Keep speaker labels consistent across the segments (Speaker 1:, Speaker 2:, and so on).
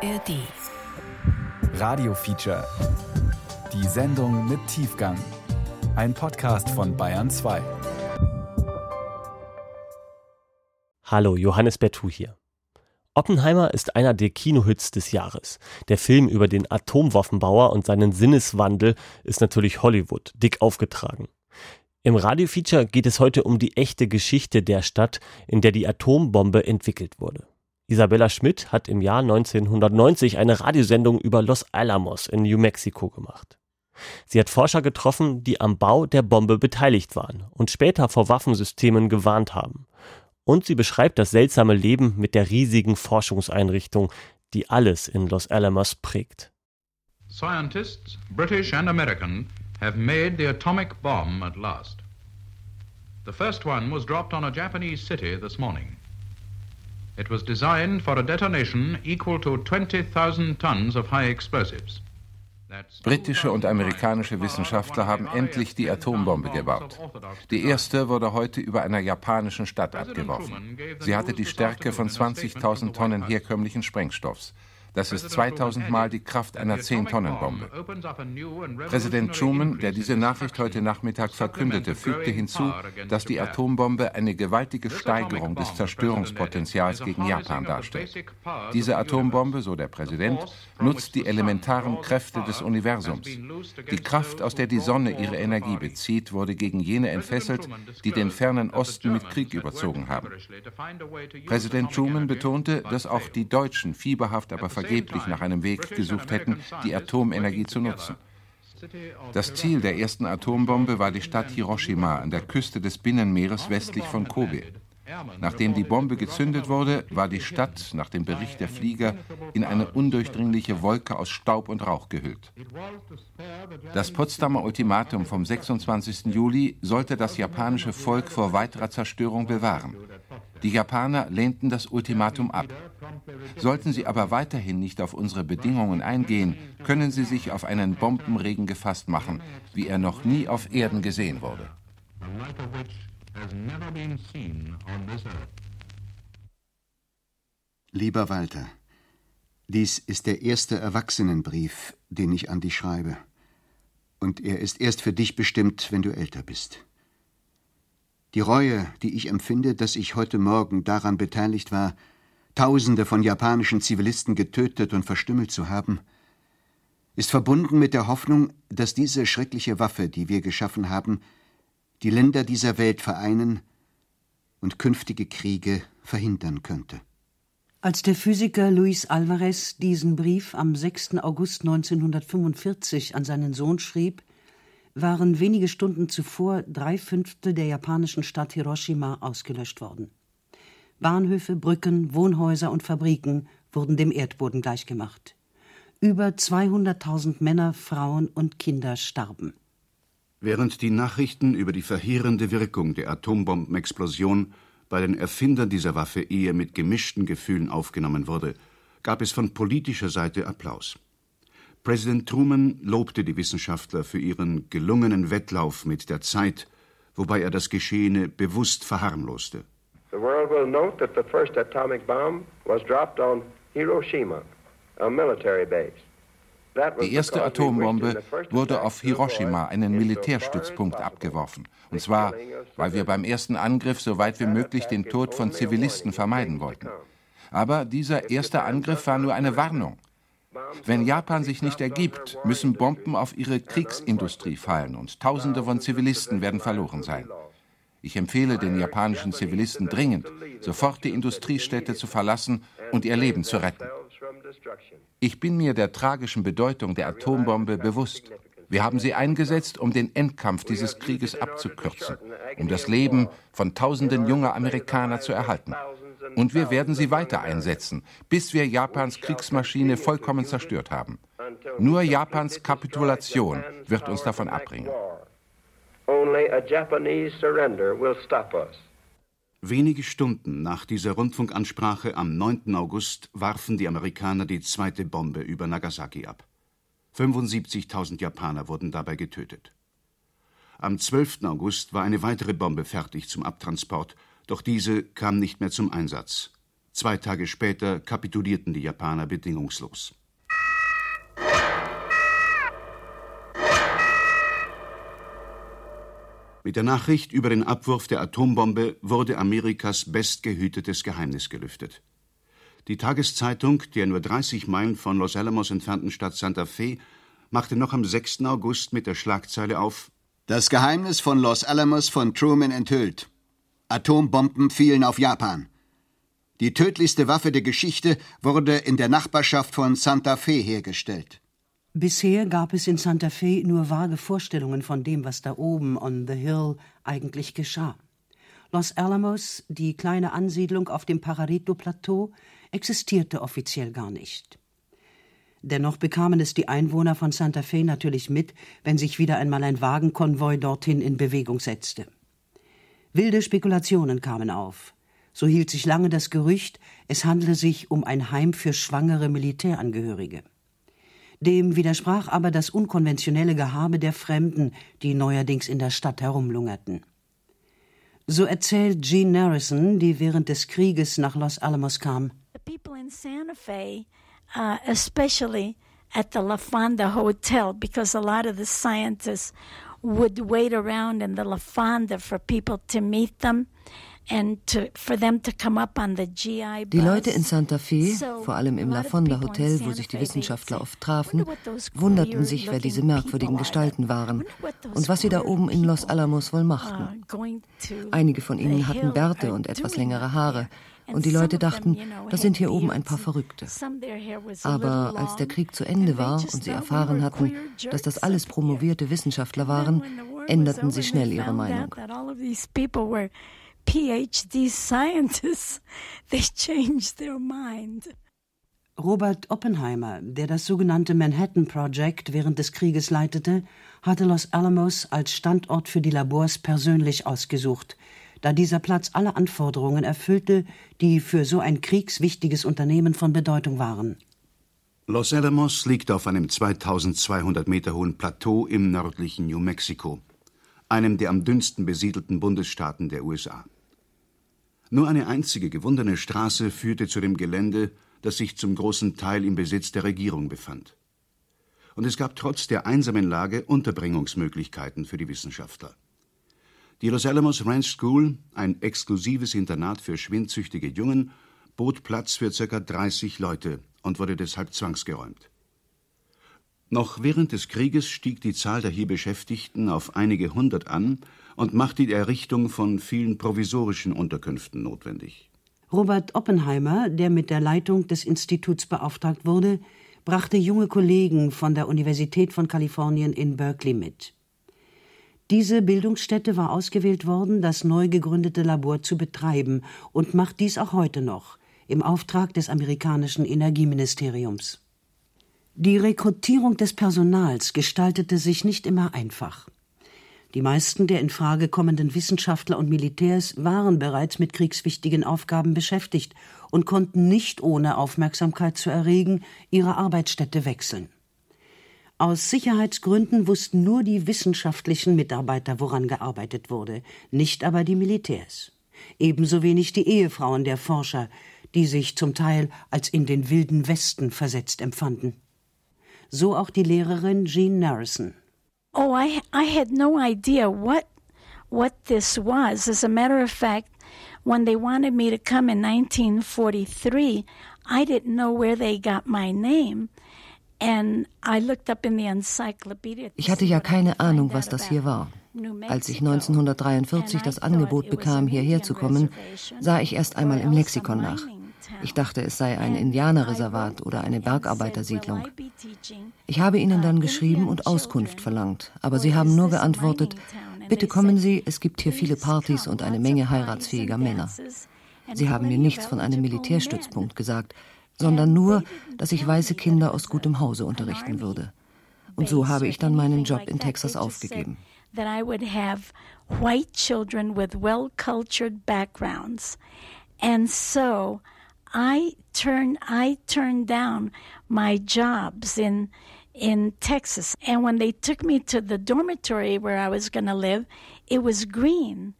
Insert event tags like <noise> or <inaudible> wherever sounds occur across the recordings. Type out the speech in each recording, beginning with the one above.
Speaker 1: ARD.
Speaker 2: Radio Feature. Die Sendung mit Tiefgang. Ein Podcast von Bayern 2.
Speaker 3: Hallo, Johannes Bertou hier. Oppenheimer ist einer der Kinohits des Jahres. Der Film über den Atomwaffenbauer und seinen Sinneswandel ist natürlich Hollywood, dick aufgetragen. Im Radiofeature geht es heute um die echte Geschichte der Stadt, in der die Atombombe entwickelt wurde. Isabella Schmidt hat im Jahr 1990 eine Radiosendung über Los Alamos in New Mexico gemacht. Sie hat Forscher getroffen, die am Bau der Bombe beteiligt waren und später vor Waffensystemen gewarnt haben. Und sie beschreibt das seltsame Leben mit der riesigen Forschungseinrichtung, die alles in Los Alamos prägt.
Speaker 4: Scientists, British and American, have made the atomic bomb at last. The first one was dropped on a Japanese city this morning. It was designed for a detonation equal to 20,000 tons of high explosives.
Speaker 5: Britische und amerikanische Wissenschaftler haben endlich die Atombombe gebaut. Die erste wurde heute über einer japanischen Stadt abgeworfen. Sie hatte die Stärke von 20.000 Tonnen herkömmlichen Sprengstoffs. Das ist 2000 Mal die Kraft einer 10-Tonnen-Bombe. Präsident Truman, der diese Nachricht heute Nachmittag verkündete, fügte hinzu, dass die Atombombe eine gewaltige Steigerung des Zerstörungspotenzials gegen Japan darstellt. Diese Atombombe, so der Präsident, nutzt die elementaren Kräfte des Universums. Die Kraft, aus der die Sonne ihre Energie bezieht, wurde gegen jene entfesselt, die den fernen Osten mit Krieg überzogen haben. Präsident Truman betonte, dass auch die Deutschen fieberhaft, aber vergeblich nach einem Weg gesucht hätten, die Atomenergie zu nutzen. Das Ziel der ersten Atombombe war die Stadt Hiroshima an der Küste des Binnenmeeres westlich von Kobe. Nachdem die Bombe gezündet wurde, war die Stadt, nach dem Bericht der Flieger, in eine undurchdringliche Wolke aus Staub und Rauch gehüllt. Das Potsdamer Ultimatum vom 26. Juli sollte das japanische Volk vor weiterer Zerstörung bewahren. Die Japaner lehnten das Ultimatum ab. Sollten sie aber weiterhin nicht auf unsere Bedingungen eingehen, können sie sich auf einen Bombenregen gefasst machen, wie er noch nie auf Erden gesehen wurde.
Speaker 6: Lieber Walter, dies ist der erste Erwachsenenbrief, den ich an dich schreibe. Und er ist erst für dich bestimmt, wenn du älter bist. Die Reue, die ich empfinde, dass ich heute Morgen daran beteiligt war, Tausende von japanischen Zivilisten getötet und verstümmelt zu haben, ist verbunden mit der Hoffnung, dass diese schreckliche Waffe, die wir geschaffen haben, die Länder dieser Welt vereinen und künftige Kriege verhindern könnte.
Speaker 7: Als der Physiker Luis Alvarez diesen Brief am 6. August 1945 an seinen Sohn schrieb, waren wenige Stunden zuvor drei Fünftel der japanischen Stadt Hiroshima ausgelöscht worden. Bahnhöfe, Brücken, Wohnhäuser und Fabriken wurden dem Erdboden gleichgemacht. Über 200.000 Männer, Frauen und Kinder starben.
Speaker 6: Während die Nachrichten über die verheerende Wirkung der Atombombenexplosion bei den Erfindern dieser Waffe eher mit gemischten Gefühlen aufgenommen wurde, gab es von politischer Seite Applaus. Präsident Truman lobte die Wissenschaftler für ihren gelungenen Wettlauf mit der Zeit, wobei er das Geschehene bewusst verharmloste.
Speaker 8: The world will note that the first atomic bomb was dropped on Hiroshima, a military base.
Speaker 5: Die erste Atombombe wurde auf Hiroshima, einen Militärstützpunkt, abgeworfen. Und zwar, weil wir beim ersten Angriff so weit wie möglich den Tod von Zivilisten vermeiden wollten. Aber dieser erste Angriff war nur eine Warnung. Wenn Japan sich nicht ergibt, müssen Bomben auf ihre Kriegsindustrie fallen und Tausende von Zivilisten werden verloren sein. Ich empfehle den japanischen Zivilisten dringend, sofort die Industriestädte zu verlassen und ihr Leben zu retten. Ich bin mir der tragischen Bedeutung der Atombombe bewusst. Wir haben sie eingesetzt, um den Endkampf dieses Krieges abzukürzen, um das Leben von Tausenden junger Amerikaner zu erhalten. Und wir werden sie weiter einsetzen, bis wir Japans Kriegsmaschine vollkommen zerstört haben. Nur Japans Kapitulation wird uns davon abbringen.
Speaker 6: Wenige Stunden nach dieser Rundfunkansprache am 9. August warfen die Amerikaner die zweite Bombe über Nagasaki ab. 75.000 Japaner wurden dabei getötet. Am 12. August war eine weitere Bombe fertig zum Abtransport, doch diese kam nicht mehr zum Einsatz.
Speaker 9: Zwei Tage später kapitulierten die Japaner bedingungslos. Mit der Nachricht über den Abwurf der Atombombe wurde Amerikas bestgehütetes Geheimnis gelüftet. Die Tageszeitung der nur 30 Meilen von Los Alamos entfernten Stadt Santa Fe machte noch am 6. August mit der Schlagzeile auf Das Geheimnis von Los Alamos von Truman enthüllt. Atombomben fielen auf Japan. Die tödlichste Waffe der Geschichte wurde in der Nachbarschaft von Santa Fe hergestellt.
Speaker 7: Bisher gab es in Santa Fe nur vage Vorstellungen von dem, was da oben on the hill eigentlich geschah. Los Alamos, die kleine Ansiedlung auf dem Pajarito-Plateau, existierte offiziell gar nicht. Dennoch bekamen es die Einwohner von Santa Fe natürlich mit, wenn sich wieder einmal ein Wagenkonvoi dorthin in Bewegung setzte. Wilde Spekulationen kamen auf. So hielt sich lange das Gerücht, es handle sich um ein Heim für schwangere Militärangehörige. Dem widersprach aber das unkonventionelle Gehabe der Fremden, die neuerdings in der Stadt herumlungerten. So erzählt Jean Narrison, die während des Krieges nach Los Alamos kam.
Speaker 1: The people in Santa Fe, uh, especially at the La Fonda Hotel, because a lot of the scientists would wait around in the La Fonda for people to meet them.
Speaker 10: Die Leute in Santa Fe, vor allem im La Fonda Hotel, wo sich die Wissenschaftler oft trafen, wunderten sich, wer diese merkwürdigen Gestalten waren und was sie da oben in Los Alamos wohl machten. Einige von ihnen hatten Bärte und etwas längere Haare, und die Leute dachten, das sind hier oben ein paar Verrückte. Aber als der Krieg zu Ende war und sie erfahren hatten, dass das alles promovierte Wissenschaftler waren, änderten sie schnell ihre Meinung.
Speaker 1: PhD scientists, <laughs> they changed their mind.
Speaker 7: Robert Oppenheimer, der das sogenannte Manhattan Project während des Krieges leitete, hatte Los Alamos als Standort für die Labors persönlich ausgesucht, da dieser Platz alle Anforderungen erfüllte, die für so ein kriegswichtiges Unternehmen von Bedeutung waren.
Speaker 9: Los Alamos liegt auf einem 2200 Meter hohen Plateau im nördlichen New Mexico, einem der am dünnsten besiedelten Bundesstaaten der USA. Nur eine einzige gewundene Straße führte zu dem Gelände, das sich zum großen Teil im Besitz der Regierung befand. Und es gab trotz der einsamen Lage Unterbringungsmöglichkeiten für die Wissenschaftler. Die Los Alamos Ranch School, ein exklusives Internat für schwindsüchtige Jungen, bot Platz für ca. 30 Leute und wurde deshalb zwangsgeräumt. Noch während des Krieges stieg die Zahl der hier Beschäftigten auf einige hundert an und machte die Errichtung von vielen provisorischen Unterkünften notwendig.
Speaker 7: Robert Oppenheimer, der mit der Leitung des Instituts beauftragt wurde, brachte junge Kollegen von der Universität von Kalifornien in Berkeley mit. Diese Bildungsstätte war ausgewählt worden, das neu gegründete Labor zu betreiben und macht dies auch heute noch im Auftrag des amerikanischen Energieministeriums. Die Rekrutierung des Personals gestaltete sich nicht immer einfach. Die meisten der in Frage kommenden Wissenschaftler und Militärs waren bereits mit kriegswichtigen Aufgaben beschäftigt und konnten nicht ohne Aufmerksamkeit zu erregen ihre Arbeitsstätte wechseln. Aus Sicherheitsgründen wussten nur die wissenschaftlichen Mitarbeiter, woran gearbeitet wurde, nicht aber die Militärs. Ebenso wenig die Ehefrauen der Forscher, die sich zum Teil als in den wilden Westen versetzt empfanden. So auch die Lehrerin Jean Narrison.
Speaker 1: Oh, I I had no idea what what this was. As a matter of fact, when they wanted me to come in 1943, I didn't know where they got my name.
Speaker 10: Ich hatte ja keine Ahnung, was das hier war. Als ich 1943 das Angebot bekam, hierher zu kommen, sah ich erst einmal im Lexikon nach. Ich dachte, es sei ein Indianerreservat oder eine Bergarbeitersiedlung. Ich habe ihnen dann geschrieben und Auskunft verlangt, aber sie haben nur geantwortet, bitte kommen Sie, es gibt hier viele Partys und eine Menge heiratsfähiger Männer. Sie haben mir nichts von einem Militärstützpunkt gesagt, sondern nur, dass ich weiße Kinder aus gutem Hause unterrichten würde. Und so habe ich dann meinen Job in Texas aufgegeben.
Speaker 1: That I would have white children with well cultured. And so I turned I turned down my jobs in in Texas. And when they took me to the dormitory where I was going to live, it was green.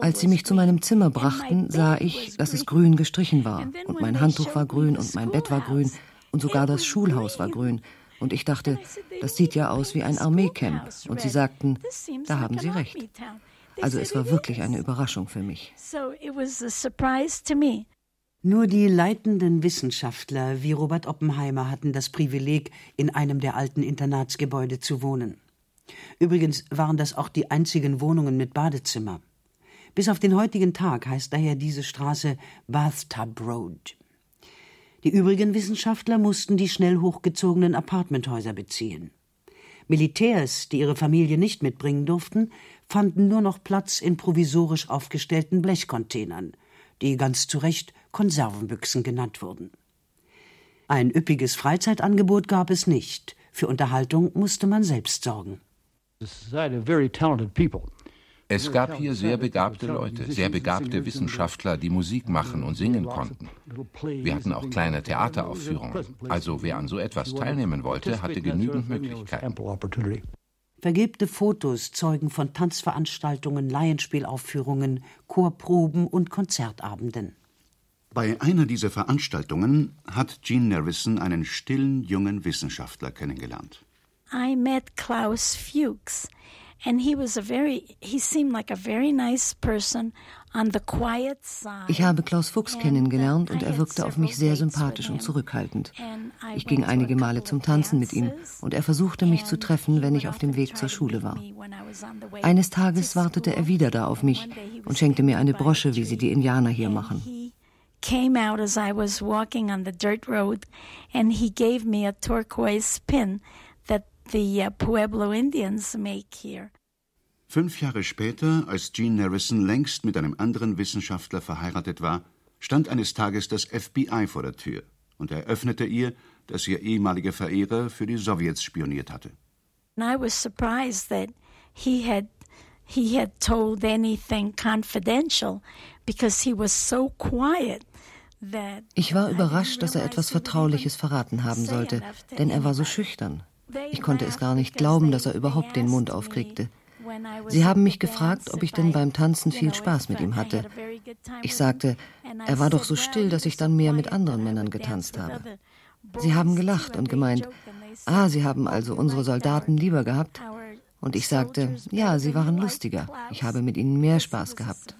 Speaker 10: Als sie mich zu meinem Zimmer brachten, sah ich, dass es grün gestrichen war. Und mein Handtuch war grün und mein Bett war grün und sogar das Schulhaus war grün. Und ich dachte, das sieht ja aus wie ein Armeecamp. Und sie sagten, da haben Sie recht. Also es war wirklich eine Überraschung für mich.
Speaker 7: Nur die leitenden Wissenschaftler wie Robert Oppenheimer hatten das Privileg, in einem der alten Internatsgebäude zu wohnen. Übrigens waren das auch die einzigen Wohnungen mit Badezimmer. Bis auf den heutigen Tag heißt daher diese Straße Bathtub Road. Die übrigen Wissenschaftler mussten die schnell hochgezogenen Apartmenthäuser beziehen. Militärs, die ihre Familie nicht mitbringen durften, fanden nur noch Platz in provisorisch aufgestellten Blechcontainern, die ganz zu Recht Konservenbüchsen genannt wurden. Ein üppiges Freizeitangebot gab es nicht. Für Unterhaltung musste man selbst sorgen.
Speaker 11: Es gab hier sehr begabte Leute, sehr begabte Wissenschaftler, die Musik machen und singen konnten. Wir hatten auch kleine Theateraufführungen. Also wer an so etwas teilnehmen wollte, hatte genügend Möglichkeiten.
Speaker 7: Vergebte Fotos zeugen von Tanzveranstaltungen, Laienspielaufführungen, Chorproben und Konzertabenden.
Speaker 9: Bei einer dieser Veranstaltungen hat Jean Nervison einen stillen jungen Wissenschaftler kennengelernt.
Speaker 1: I met Klaus Fuchs and he was a very he seemed like a very nice person on the quiet side.
Speaker 10: Ich habe Klaus Fuchs kennengelernt und er wirkte auf mich sehr sympathisch und zurückhaltend. Ich ging einige Male zum Tanzen mit ihm und er versuchte mich zu treffen, wenn ich auf dem Weg zur Schule war. Eines Tages wartete er wieder da auf mich und schenkte mir eine Brosche, wie sie die Indianer hier machen.
Speaker 1: Came out as I was walking on the dirt road and he gave me a turquoise pin the uh, Pueblo Indians make here.
Speaker 9: Fünf Jahre später, als Jean Harrison längst mit einem anderen Wissenschaftler verheiratet war, stand eines Tages das FBI vor der Tür und eröffnete ihr, dass ihr ehemaliger Verehrer für die Sowjets spioniert hatte.
Speaker 1: I was surprised that he had he had told anything confidential because he was so quiet.
Speaker 10: Ich war überrascht, dass er etwas Vertrauliches verraten haben sollte, denn er war so schüchtern. Ich konnte es gar nicht glauben, dass er überhaupt den Mund aufkriegte. Sie haben mich gefragt, ob ich denn beim Tanzen viel Spaß mit ihm hatte. Ich sagte, er war doch so still, dass ich dann mehr mit anderen Männern getanzt habe. Sie haben gelacht und gemeint, ah, Sie haben also unsere Soldaten lieber gehabt. Und ich sagte, ja, sie waren lustiger. Ich habe mit ihnen mehr Spaß gehabt.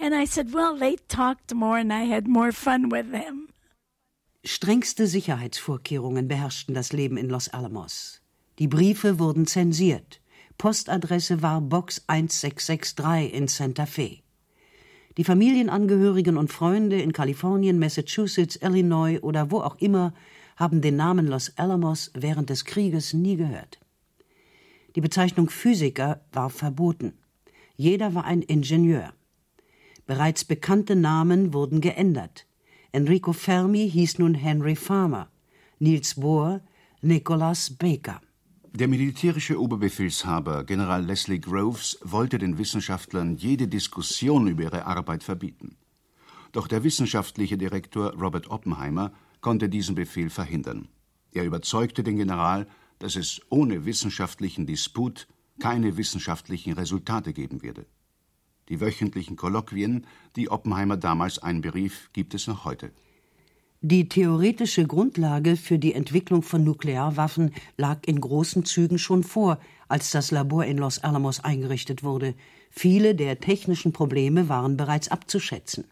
Speaker 1: And I said, well, they talked more and I had more fun with them.
Speaker 7: Strengste Sicherheitsvorkehrungen beherrschten das Leben in Los Alamos. Die Briefe wurden zensiert. Postadresse war Box 1663 in Santa Fe. Die Familienangehörigen und Freunde in Kalifornien, Massachusetts, Illinois oder wo auch immer haben den Namen Los Alamos während des Krieges nie gehört. Die Bezeichnung Physiker war verboten. Jeder war ein Ingenieur. Bereits bekannte Namen wurden geändert. Enrico Fermi hieß nun Henry Farmer, Niels Bohr Nicholas Baker.
Speaker 9: Der militärische Oberbefehlshaber General Leslie Groves wollte den Wissenschaftlern jede Diskussion über ihre Arbeit verbieten. Doch der wissenschaftliche Direktor Robert Oppenheimer konnte diesen Befehl verhindern. Er überzeugte den General, dass es ohne wissenschaftlichen Disput keine wissenschaftlichen Resultate geben werde. Die wöchentlichen Kolloquien, die Oppenheimer damals einberief, gibt es noch heute.
Speaker 7: Die theoretische Grundlage für die Entwicklung von Nuklearwaffen lag in großen Zügen schon vor, als das Labor in Los Alamos eingerichtet wurde. Viele der technischen Probleme waren bereits abzuschätzen.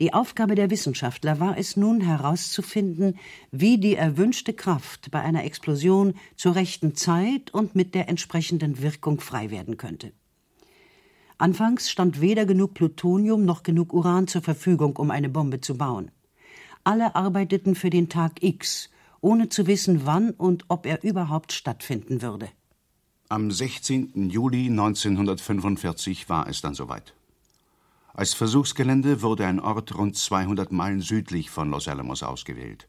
Speaker 7: Die Aufgabe der Wissenschaftler war es nun herauszufinden, wie die erwünschte Kraft bei einer Explosion zur rechten Zeit und mit der entsprechenden Wirkung frei werden könnte. Anfangs stand weder genug Plutonium noch genug Uran zur Verfügung, um eine Bombe zu bauen. Alle arbeiteten für den Tag X, ohne zu wissen, wann und ob er überhaupt stattfinden würde.
Speaker 9: Am 16. Juli 1945 war es dann soweit. Als Versuchsgelände wurde ein Ort rund 200 Meilen südlich von Los Alamos ausgewählt.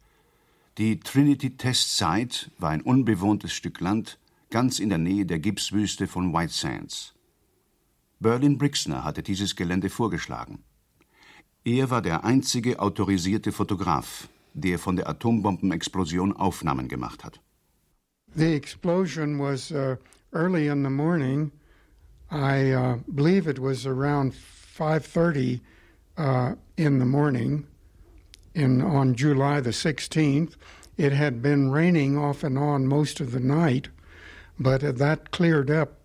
Speaker 9: Die Trinity Test Site war ein unbewohntes Stück Land ganz in der Nähe der Gipswüste von White Sands. Berlin Brixner hatte dieses Gelände vorgeschlagen. Er war der einzige autorisierte Fotograf, der von der Atombombenexplosion Aufnahmen gemacht hat.
Speaker 12: The explosion was uh, early in the morning. I uh, believe it was around 5:30 uh, in the morning in on July the 16th. It had been raining off and on most of the night, but that cleared up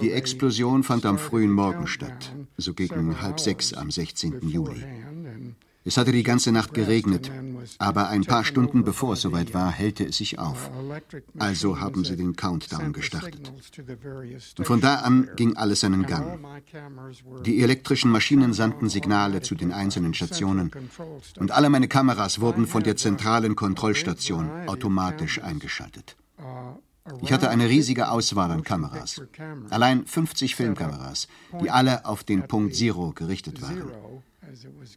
Speaker 6: Die Explosion fand am frühen Morgen statt, so gegen halb sechs am 16. Juli. Es hatte die ganze Nacht geregnet, aber ein paar Stunden bevor es soweit war, hellte es sich auf. Also haben sie den Countdown gestartet. Und von da an ging alles seinen Gang. Die elektrischen Maschinen sandten Signale zu den einzelnen Stationen und alle meine Kameras wurden von der zentralen Kontrollstation automatisch eingeschaltet. Ich hatte eine riesige Auswahl an Kameras. Allein 50 Filmkameras, die alle auf den Punkt Zero gerichtet waren.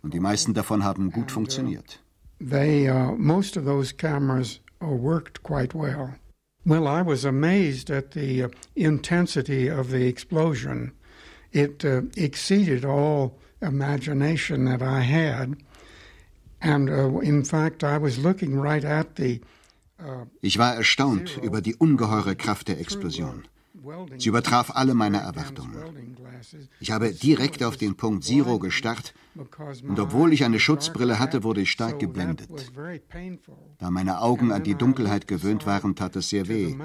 Speaker 6: Und die meisten davon haben gut funktioniert.
Speaker 12: They, uh, most of those cameras uh, worked quite well. Well, I was amazed at the uh, intensity of the explosion. It uh, exceeded all imagination that I had. And uh, in fact, I was looking right at the uh,
Speaker 6: ich war erstaunt über die ungeheure Kraft der Explosion. Sie übertraf alle meine Erwartungen. Ich habe direkt auf den Punkt Zero gestarrt und obwohl ich eine Schutzbrille hatte, wurde ich stark geblendet. Da meine Augen an die Dunkelheit gewöhnt waren, tat es sehr weh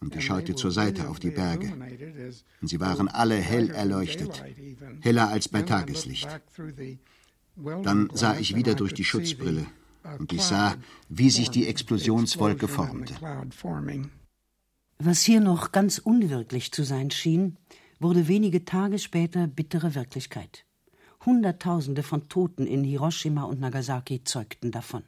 Speaker 6: und ich schaute zur Seite auf die Berge. Und sie waren alle hell erleuchtet, heller als bei Tageslicht. Dann sah ich wieder durch die Schutzbrille und ich sah, wie sich die Explosionswolke formte.
Speaker 7: Was hier noch ganz unwirklich zu sein schien, wurde wenige Tage später bittere Wirklichkeit. Hunderttausende von Toten in Hiroshima und Nagasaki zeugten davon.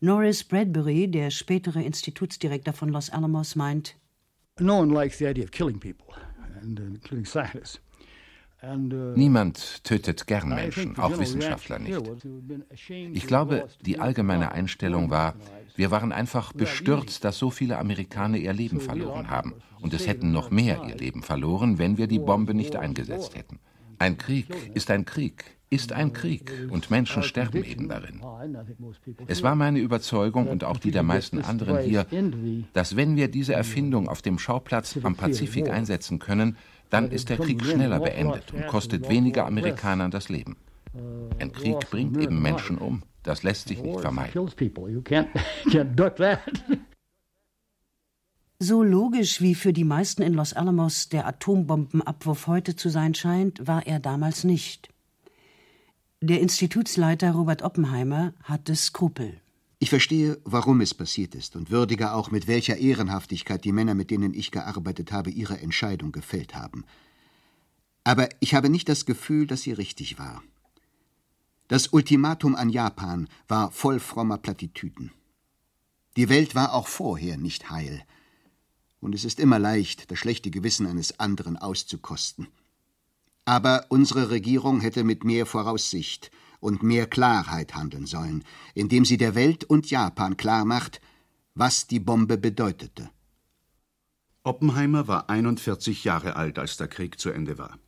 Speaker 7: Norris Bradbury, der spätere Institutsdirektor von Los Alamos, meint,
Speaker 11: No one likes the idea of killing people, and, uh, including scientists.
Speaker 5: Uh, Niemand tötet gern Menschen, auch Wissenschaftler nicht. Ich glaube, die allgemeine Einstellung war, wir waren einfach bestürzt, dass so viele Amerikaner ihr Leben verloren haben. Und es hätten noch mehr ihr Leben verloren, wenn wir die Bombe nicht eingesetzt hätten. Ein Krieg ist ein Krieg, ist ein Krieg und Menschen sterben eben darin. Es war meine Überzeugung und auch die der meisten anderen hier, dass wenn wir diese Erfindung auf dem Schauplatz am Pazifik einsetzen können, dann ist der Krieg schneller beendet und kostet weniger Amerikanern das Leben. Ein Krieg bringt eben Menschen um. Das lässt sich nicht vermeiden. <laughs>
Speaker 7: So logisch wie für die meisten in Los Alamos der Atombombenabwurf heute zu sein scheint, war er damals nicht. Der Institutsleiter Robert Oppenheimer hatte Skrupel.
Speaker 6: Ich verstehe, warum es passiert ist und würdige auch, mit welcher Ehrenhaftigkeit die Männer, mit denen ich gearbeitet habe, ihre Entscheidung gefällt haben. Aber ich habe nicht das Gefühl, dass sie richtig war. Das Ultimatum an Japan war voll frommer Plattitüden. Die Welt war auch vorher nicht heil. Und es ist immer leicht, das schlechte Gewissen eines anderen auszukosten. Aber unsere Regierung hätte mit mehr Voraussicht und mehr Klarheit handeln sollen, indem sie der Welt und Japan klarmacht, was die Bombe bedeutete.
Speaker 9: Oppenheimer war 41 Jahre alt, als der Krieg zu Ende war.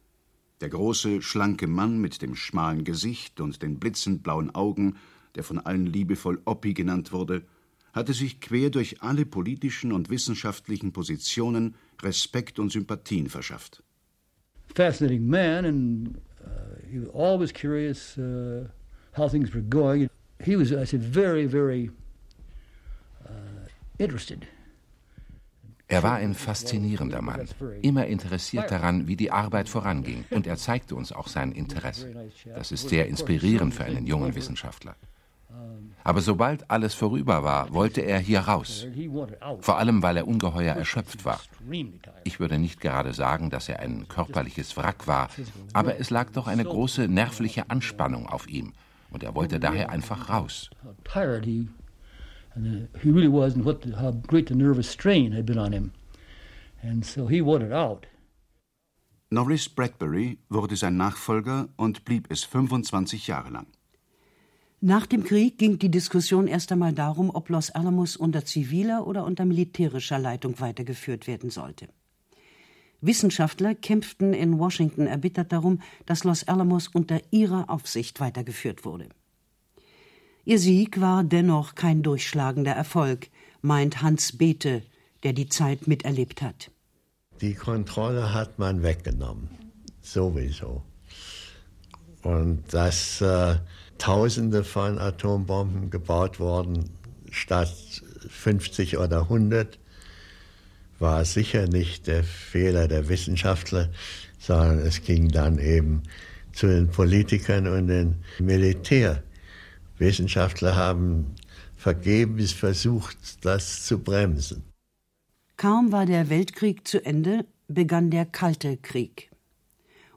Speaker 9: Der große, schlanke Mann mit dem schmalen Gesicht und den blitzend blauen Augen, der von allen liebevoll Oppi genannt wurde, hatte sich quer durch alle politischen und wissenschaftlichen Positionen Respekt und Sympathien verschafft.
Speaker 11: Fascinating man and he was always curious uh, how things were going. He was, I said, very, very uh, interested.
Speaker 5: Er war ein faszinierender Mann, immer interessiert daran, wie die Arbeit voranging, und er zeigte uns auch sein Interesse. Das ist sehr inspirierend für einen jungen Wissenschaftler. Aber sobald alles vorüber war, wollte er hier raus. Vor allem, weil er ungeheuer erschöpft war. Ich würde nicht gerade sagen, dass er ein körperliches Wrack war, aber es lag doch eine große nervliche Anspannung auf ihm. Und er wollte daher einfach raus.
Speaker 9: Norris Bradbury wurde sein Nachfolger und blieb es 25 Jahre lang.
Speaker 7: Nach dem Krieg ging die Diskussion erst einmal darum, ob Los Alamos unter ziviler oder unter militärischer Leitung weitergeführt werden sollte. Wissenschaftler kämpften in Washington erbittert darum, dass Los Alamos unter ihrer Aufsicht weitergeführt wurde. Ihr Sieg war dennoch kein durchschlagender Erfolg. meint Hans Bethe, der die Zeit miterlebt hat.
Speaker 13: Die Kontrolle hat man weggenommen, sowieso. Und dass äh, Tausende von Atombomben gebaut wurden statt 50 oder 100, war sicher nicht der Fehler der Wissenschaftler, sondern es ging dann eben zu den Politikern und den Militär. Wissenschaftler haben vergebens versucht, das zu bremsen.
Speaker 7: Kaum war der Weltkrieg zu Ende, begann der Kalte Krieg.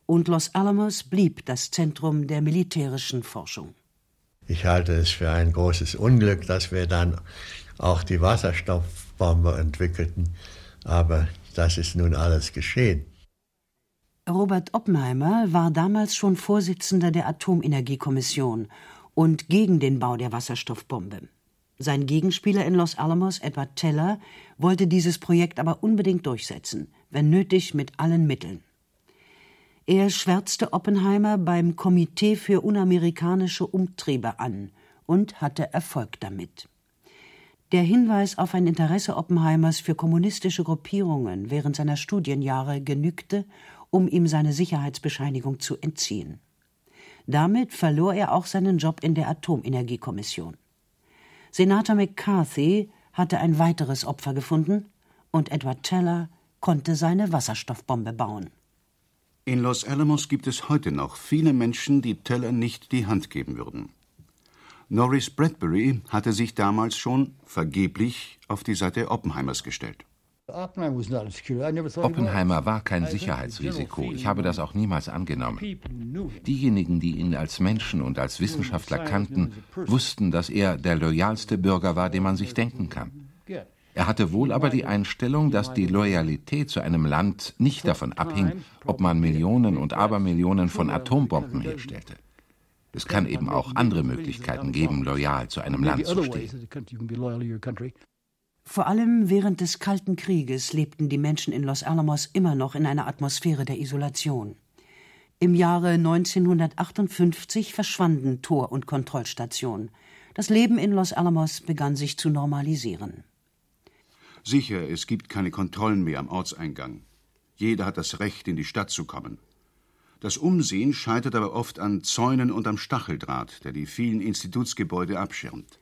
Speaker 7: Und Los Alamos blieb das Zentrum der militärischen Forschung.
Speaker 13: Ich halte es für ein großes Unglück, dass wir dann auch die Wasserstoffbombe entwickelten, aber das ist nun alles geschehen.
Speaker 7: Robert Oppenheimer war damals schon Vorsitzender der Atomenergiekommission und gegen den Bau der Wasserstoffbombe. Sein Gegenspieler in Los Alamos, Edward Teller, wollte dieses Projekt aber unbedingt durchsetzen, wenn nötig mit allen Mitteln. Er schwärzte Oppenheimer beim Komitee für unamerikanische Umtriebe an und hatte Erfolg damit. Der Hinweis auf ein Interesse Oppenheimers für kommunistische Gruppierungen während seiner Studienjahre genügte, um ihm seine Sicherheitsbescheinigung zu entziehen. Damit verlor er auch seinen Job in der Atomenergiekommission. Senator McCarthy hatte ein weiteres Opfer gefunden und Edward Teller konnte seine Wasserstoffbombe bauen.
Speaker 9: In Los Alamos gibt es heute noch viele Menschen, die Teller nicht die Hand geben würden. Norris Bradbury hatte sich damals schon vergeblich auf die Seite Oppenheimers gestellt.
Speaker 5: Oppenheimer war kein Sicherheitsrisiko. Ich habe das auch niemals angenommen. Diejenigen, die ihn als Menschen und als Wissenschaftler kannten, wussten, dass er der loyalste Bürger war, den man sich denken kann. Er hatte wohl aber die Einstellung, dass die Loyalität zu einem Land nicht davon abhing, ob man Millionen und Abermillionen von Atombomben herstellte. Es kann eben auch andere Möglichkeiten geben, loyal zu einem Land zu stehen.
Speaker 7: Vor allem während des Kalten Krieges lebten die Menschen in Los Alamos immer noch in einer Atmosphäre der Isolation. Im Jahre 1958 verschwanden Tor- und Kontrollstation. Das Leben in Los Alamos begann sich zu normalisieren.
Speaker 9: Sicher, es gibt keine Kontrollen mehr am Ortseingang. Jeder hat das Recht, in die Stadt zu kommen. Das Umsehen scheitert aber oft an Zäunen und am Stacheldraht, der die vielen Institutsgebäude abschirmt.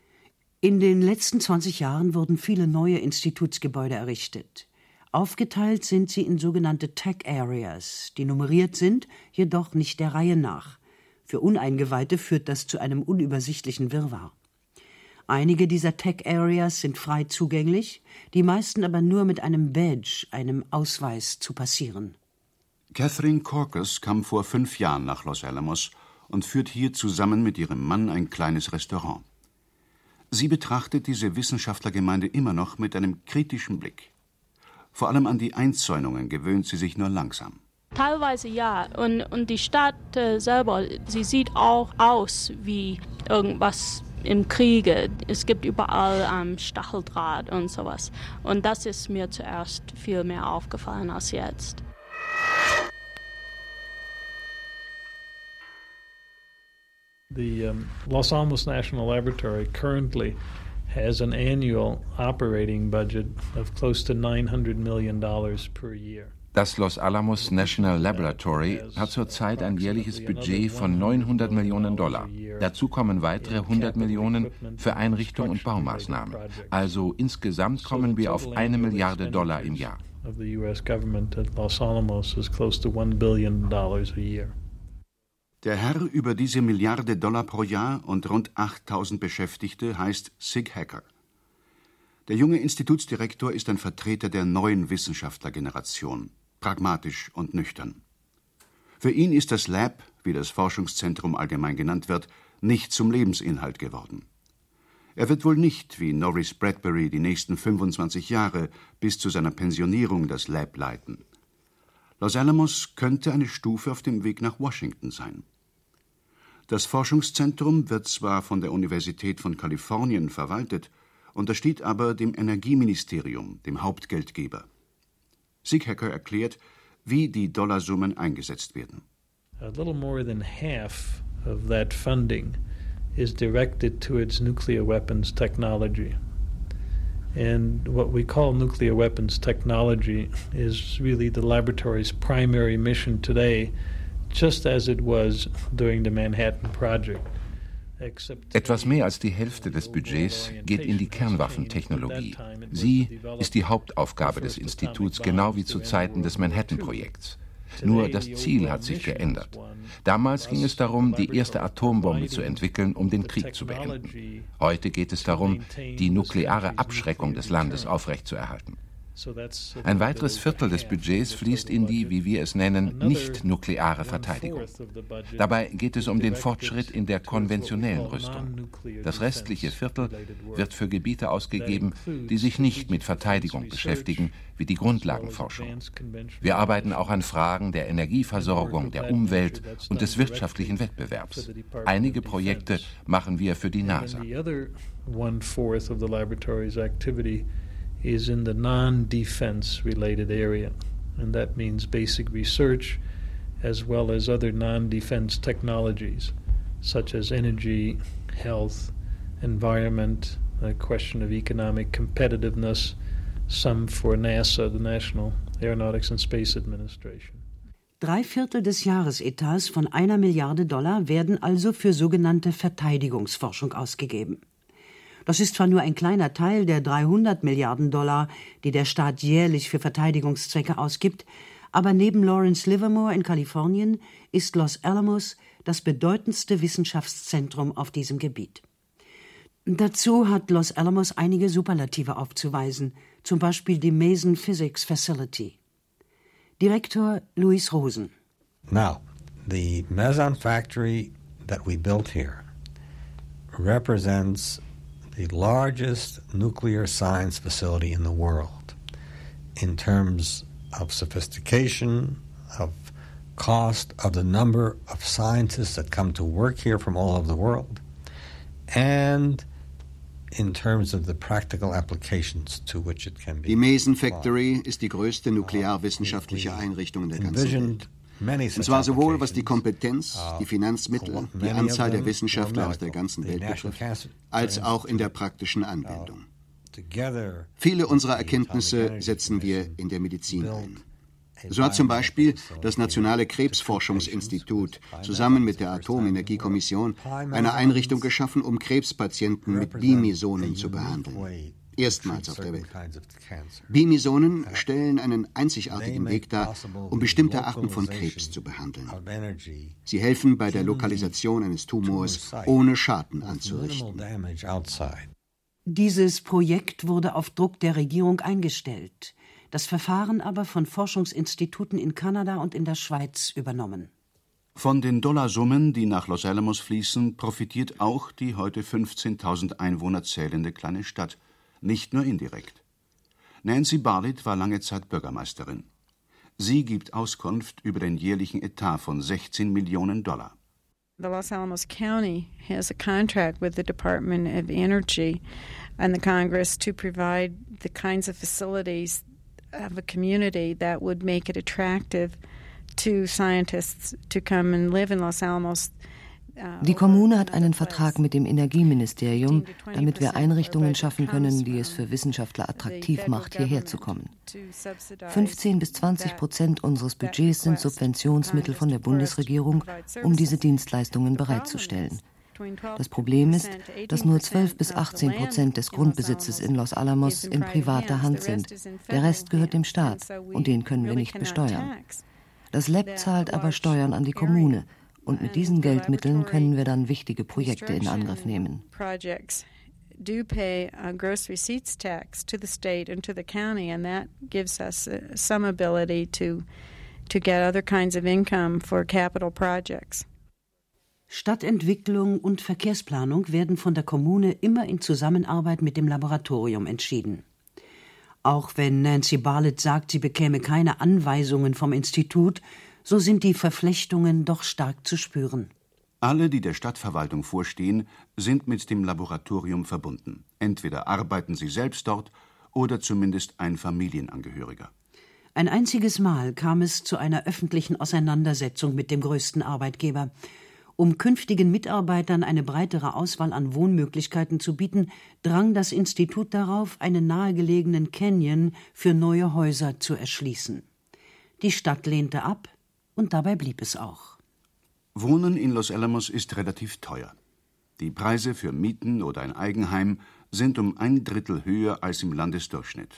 Speaker 7: In den letzten 20 Jahren wurden viele neue Institutsgebäude errichtet. Aufgeteilt sind sie in sogenannte Tech Areas, die nummeriert sind, jedoch nicht der Reihe nach. Für Uneingeweihte führt das zu einem unübersichtlichen Wirrwarr. Einige dieser Tech Areas sind frei zugänglich, die meisten aber nur mit einem Badge, einem Ausweis, zu passieren.
Speaker 9: Catherine Corcus kam vor fünf Jahren nach Los Alamos und führt hier zusammen mit ihrem Mann ein kleines Restaurant. Sie betrachtet diese Wissenschaftlergemeinde immer noch mit einem kritischen Blick. Vor allem an die Einzäunungen gewöhnt sie sich nur langsam.
Speaker 14: Teilweise ja. Und, und die Stadt äh, selber, sie sieht auch aus wie irgendwas im Kriege. Es gibt überall ähm, Stacheldraht und sowas. Und das ist mir zuerst viel mehr aufgefallen als jetzt.
Speaker 15: The um, Los Alamos National Laboratory currently has an annual operating budget of close to 900 million dollars per year.
Speaker 5: Das Los Alamos National Laboratory hat zurzeit ein jährliches Budget von 900 Millionen Dollar. Dazu kommen weitere 100 Millionen für Einrichtung und Baumaßnahmen. Also insgesamt kommen wir auf eine Milliarde Dollar im Jahr.
Speaker 9: Der Herr über diese Milliarde Dollar pro Jahr und rund 8000 Beschäftigte heißt Sig Hacker. Der junge Institutsdirektor ist ein Vertreter der neuen Wissenschaftlergeneration, pragmatisch und nüchtern. Für ihn ist das Lab, wie das Forschungszentrum allgemein genannt wird, nicht zum Lebensinhalt geworden. Er wird wohl nicht, wie Norris Bradbury, die nächsten 25 Jahre bis zu seiner Pensionierung das Lab leiten. Los Alamos könnte eine Stufe auf dem Weg nach Washington sein. Das Forschungszentrum wird zwar von der Universität von Kalifornien verwaltet, untersteht aber dem Energieministerium, dem Hauptgeldgeber. Sighacker erklärt, wie die Dollarsummen eingesetzt werden.
Speaker 15: A little more than half of that funding is directed to its nuclear weapons technology. And what we call nuclear weapons technology is really the laboratory's primary mission today, just as it was during the Manhattan Project.
Speaker 5: Etwas mehr als die Hälfte des Budgets geht in die Kernwaffentechnologie. Sie ist die Hauptaufgabe des Instituts, genau wie zu Zeiten des Manhattan-Projekts. Nur das Ziel hat sich geändert. Damals ging es darum, die erste Atombombe zu entwickeln, um den Krieg zu beenden. Heute geht es darum, die nukleare Abschreckung des Landes aufrechtzuerhalten. Ein weiteres Viertel des Budgets fließt in die, wie wir es nennen, nicht-nukleare Verteidigung. Dabei geht es um den Fortschritt in der konventionellen Rüstung. Das restliche Viertel wird für Gebiete ausgegeben, die sich nicht mit Verteidigung beschäftigen, wie die Grundlagenforschung. Wir arbeiten auch an Fragen der Energieversorgung, der Umwelt und des wirtschaftlichen Wettbewerbs. Einige Projekte machen wir für die NASA
Speaker 15: is in the non defense related area. And that means basic research as well as other non defense technologies such as energy, health, environment, a question of economic competitiveness, some for NASA, the National Aeronautics and Space Administration.
Speaker 7: Drei Viertel des Jahresetats von einer Milliarde Dollar werden also für sogenannte Verteidigungsforschung ausgegeben. Das ist zwar nur ein kleiner Teil der 300 Milliarden Dollar, die der Staat jährlich für Verteidigungszwecke ausgibt, aber neben Lawrence Livermore in Kalifornien ist Los Alamos das bedeutendste Wissenschaftszentrum auf diesem Gebiet. Dazu hat Los Alamos einige Superlative aufzuweisen, zum Beispiel die Mason Physics Facility. Direktor Louis Rosen.
Speaker 16: Now, the Mason factory that we built here represents the largest nuclear science facility in the world in terms of sophistication, of cost, of the number of scientists that come to work here from all over the world, and in terms of the practical applications to which it can be.
Speaker 6: Die Mason Factory ist die größte nuklearwissenschaftliche Einrichtung der ganzen Welt. Und zwar sowohl was die Kompetenz, die Finanzmittel, die Anzahl der Wissenschaftler aus der ganzen Welt betrifft, als auch in der praktischen Anwendung. Viele unserer Erkenntnisse setzen wir in der Medizin ein. So hat zum Beispiel das Nationale Krebsforschungsinstitut zusammen mit der Atomenergiekommission eine Einrichtung geschaffen, um Krebspatienten mit Bimisonen zu behandeln erstmals auf der Welt. Bimisonen stellen einen einzigartigen Weg dar, um bestimmte Arten von Krebs zu behandeln. Sie helfen bei der Lokalisation eines Tumors, ohne Schaden anzurichten.
Speaker 7: Dieses Projekt wurde auf Druck der Regierung eingestellt, das Verfahren aber von Forschungsinstituten in Kanada und in der Schweiz übernommen.
Speaker 9: Von den Dollarsummen, die nach Los Alamos fließen, profitiert auch die heute 15.000 Einwohner zählende kleine Stadt nicht nur indirekt. Nancy Bartlett war lange Zeit Bürgermeisterin. Sie gibt Auskunft über den jährlichen Etat von 16 Millionen Dollar.
Speaker 17: The Los Alamos County has a contract with the Department of Energy and the Congress to provide the kinds of facilities of a community that would make it attractive to scientists to come and live in Los Alamos.
Speaker 10: Die Kommune hat einen Vertrag mit dem Energieministerium, damit wir Einrichtungen schaffen können, die es für Wissenschaftler attraktiv macht, hierher zu kommen. 15 bis 20 Prozent unseres Budgets sind Subventionsmittel von der Bundesregierung, um diese Dienstleistungen bereitzustellen. Das Problem ist, dass nur 12 bis 18 Prozent des Grundbesitzes in Los Alamos in privater Hand sind. Der Rest gehört dem Staat und den können wir nicht besteuern. Das LEP zahlt aber Steuern an die Kommune und mit diesen Geldmitteln können wir dann wichtige Projekte in Angriff nehmen.
Speaker 17: do pay a gross receipts tax to the state and to the county, and that gives us uh, some ability to to get other kinds of income for capital projects.
Speaker 7: Stadtentwicklung und Verkehrsplanung werden von der Kommune immer in Zusammenarbeit mit dem Laboratorium entschieden. Auch wenn Nancy Barlett sagt, sie bekäme keine Anweisungen vom Institut, so sind die Verflechtungen doch stark zu spüren.
Speaker 9: Alle, die der Stadtverwaltung vorstehen, sind mit dem Laboratorium verbunden. Entweder arbeiten sie selbst dort oder zumindest ein Familienangehöriger.
Speaker 7: Ein einziges Mal kam es zu einer öffentlichen Auseinandersetzung mit dem größten Arbeitgeber. Um künftigen Mitarbeitern eine breitere Auswahl an Wohnmöglichkeiten zu bieten, drang das Institut darauf, einen nahegelegenen Canyon für neue Häuser zu erschließen. Die Stadt lehnte ab, und dabei blieb es auch.
Speaker 9: Wohnen in Los Alamos ist relativ teuer. Die Preise für Mieten oder ein Eigenheim sind um ein Drittel höher als im Landesdurchschnitt.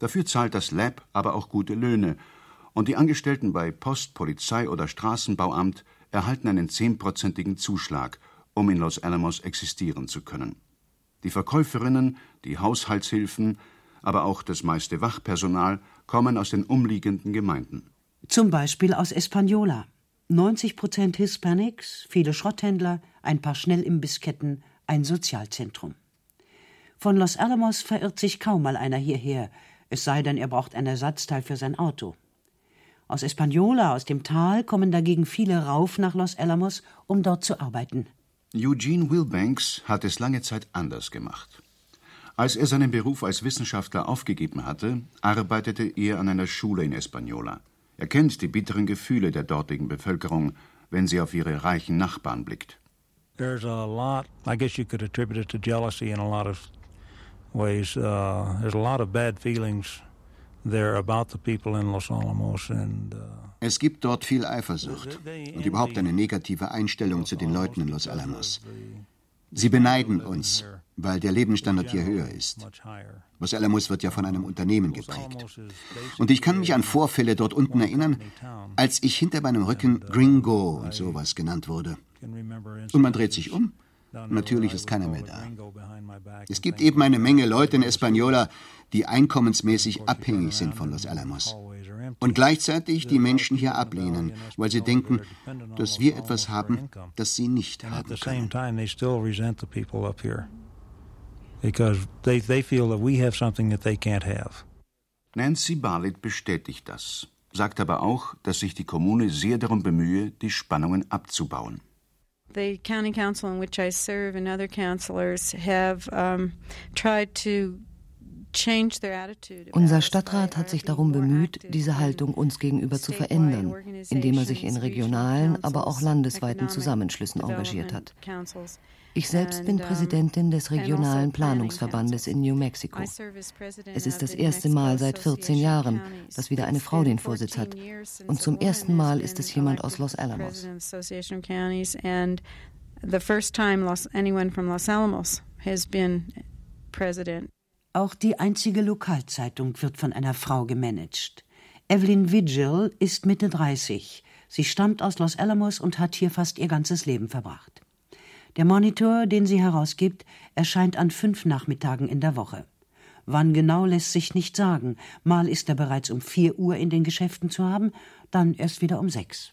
Speaker 9: Dafür zahlt das Lab aber auch gute Löhne, und die Angestellten bei Post, Polizei oder Straßenbauamt erhalten einen zehnprozentigen Zuschlag, um in Los Alamos existieren zu können. Die Verkäuferinnen, die Haushaltshilfen, aber auch das meiste Wachpersonal kommen aus den umliegenden Gemeinden.
Speaker 7: Zum Beispiel aus Espanola. 90 Prozent Hispanics, viele Schrotthändler, ein paar Schnellimbissketten, ein Sozialzentrum. Von Los Alamos verirrt sich kaum mal einer hierher, es sei denn, er braucht ein Ersatzteil für sein Auto. Aus Espanola, aus dem Tal, kommen dagegen viele rauf nach Los Alamos, um dort zu arbeiten.
Speaker 9: Eugene Wilbanks hat es lange Zeit anders gemacht. Als er seinen Beruf als Wissenschaftler aufgegeben hatte, arbeitete er an einer Schule in Espanola. Er kennt die bitteren Gefühle der dortigen Bevölkerung, wenn sie auf ihre reichen Nachbarn blickt.
Speaker 18: There's a lot, I guess you could attribute it to jealousy in a lot of ways. Uh, there's a lot of bad feelings there about the people in Los Alamos and uh,
Speaker 6: es gibt dort viel Eifersucht und überhaupt eine negative Einstellung zu den Leuten in Los Alamos. Sie beneiden uns, weil der Lebensstandard hier höher ist. Los Alamos wird ja von einem Unternehmen geprägt. Und ich kann mich an Vorfälle dort unten erinnern, als ich hinter meinem Rücken Gringo und sowas genannt wurde. Und man dreht sich um. Natürlich ist keiner mehr da. Es gibt eben eine Menge Leute in Española, die einkommensmäßig abhängig sind von Los Alamos. Und gleichzeitig die Menschen hier ablehnen, weil sie denken, dass wir etwas haben, das sie nicht haben können.
Speaker 9: Nancy Barlett bestätigt das, sagt aber auch, dass sich die Kommune sehr darum bemühe, die Spannungen abzubauen.
Speaker 17: The county council in which I serve and other councilors have um, tried to
Speaker 10: unser Stadtrat hat sich darum bemüht, diese Haltung uns gegenüber zu verändern, indem er sich in regionalen, aber auch landesweiten Zusammenschlüssen engagiert hat. Ich selbst bin Präsidentin des also regionalen Planungsverbandes in New Mexico. Es ist das erste Mal seit 14 Jahren, dass wieder eine Frau den Vorsitz hat. Und zum ersten Mal ist es jemand aus Los Alamos.
Speaker 17: The first time Los, anyone from Los Alamos has been president.
Speaker 7: Auch die einzige Lokalzeitung wird von einer Frau gemanagt. Evelyn Vigil ist Mitte 30. Sie stammt aus Los Alamos und hat hier fast ihr ganzes Leben verbracht. Der Monitor, den sie herausgibt, erscheint an fünf Nachmittagen in der Woche. Wann genau lässt sich nicht sagen. Mal ist er bereits um vier Uhr in den Geschäften zu haben, dann erst wieder um sechs.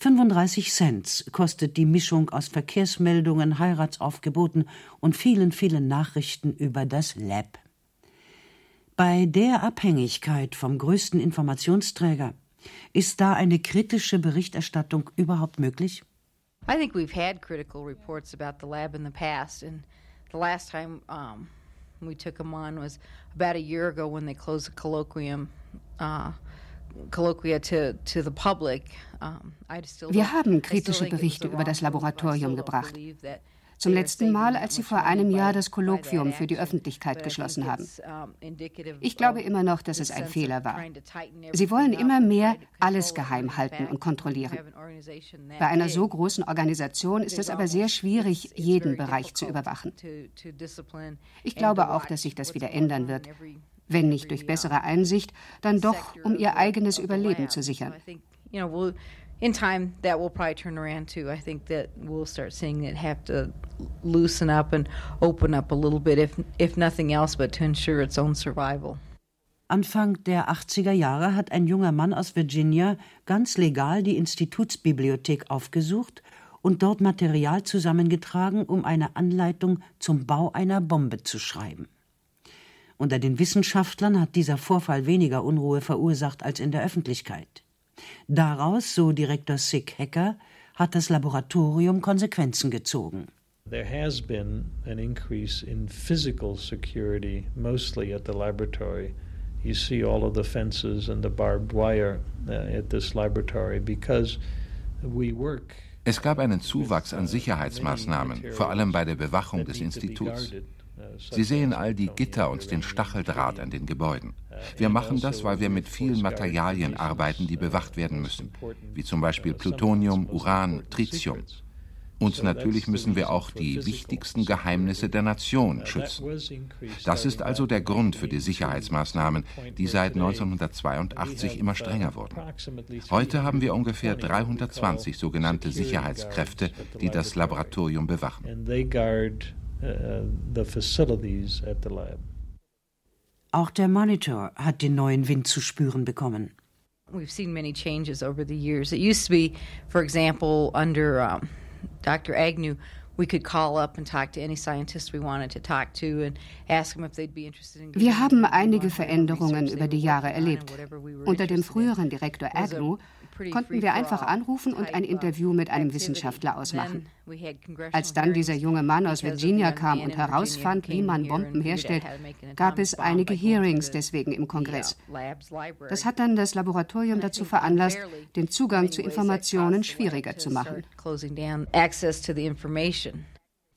Speaker 7: 35 Cent kostet die Mischung aus Verkehrsmeldungen, Heiratsaufgeboten und vielen, vielen Nachrichten über das Lab. Bei der Abhängigkeit vom größten Informationsträger ist da eine kritische Berichterstattung überhaupt möglich?
Speaker 19: I think we've had critical reports about the lab in the past, and the last time um, we took them on was about a year ago when they closed the colloquium. Uh,
Speaker 20: wir haben kritische Berichte über das Laboratorium gebracht. Zum letzten Mal, als Sie vor einem Jahr das Kolloquium für die Öffentlichkeit geschlossen haben. Ich glaube immer noch, dass es ein Fehler war. Sie wollen immer mehr alles geheim halten und kontrollieren. Bei einer so großen Organisation ist es aber sehr schwierig, jeden Bereich zu überwachen. Ich glaube auch, dass sich das wieder ändern wird wenn nicht durch bessere Einsicht, dann doch, um ihr eigenes Überleben zu sichern.
Speaker 19: In time that will probably turn around too. I think that we'll start seeing it have to loosen up and open up a little bit, if, if nothing else, but to ensure its own survival.
Speaker 7: Anfang der 80er Jahre hat ein junger Mann aus Virginia ganz legal die Institutsbibliothek aufgesucht und dort Material zusammengetragen, um eine Anleitung zum Bau einer Bombe zu schreiben. Unter den Wissenschaftlern hat dieser Vorfall weniger Unruhe verursacht als in der Öffentlichkeit. Daraus, so Direktor Sick Hacker, hat das Laboratorium Konsequenzen gezogen.
Speaker 15: There has been an increase in physical security, mostly at the laboratory. You see all of the fences and the barbed wire uh, at this laboratory because we work
Speaker 5: Es gab einen Zuwachs an Sicherheitsmaßnahmen, vor allem bei der Bewachung des Instituts. Sie sehen all die Gitter und den Stacheldraht an den Gebäuden. Wir machen das, weil wir mit vielen Materialien arbeiten, die bewacht werden müssen, wie zum Beispiel Plutonium, Uran, Tritium. Und natürlich müssen wir auch die wichtigsten Geheimnisse der Nation schützen. Das ist also der Grund für die Sicherheitsmaßnahmen, die seit 1982 immer strenger wurden. Heute haben wir ungefähr 320 sogenannte Sicherheitskräfte, die das Laboratorium bewachen.
Speaker 7: Auch der Monitor hat den neuen Wind zu spüren bekommen.
Speaker 19: We've seen many changes over the years. It used to be, for example, under um, Dr. Agnew, we could call up and talk to any scientist we wanted to talk to and ask them if they'd be interested in
Speaker 20: Wir haben einige Veränderungen über die Jahre erlebt. Unter dem früheren Direktor Agnew konnten wir einfach anrufen und ein Interview mit einem Wissenschaftler ausmachen. Als dann dieser junge Mann aus Virginia kam und herausfand, wie man Bomben herstellt, gab es einige Hearings deswegen im Kongress. Das hat dann das Laboratorium dazu veranlasst, den Zugang zu Informationen schwieriger zu machen.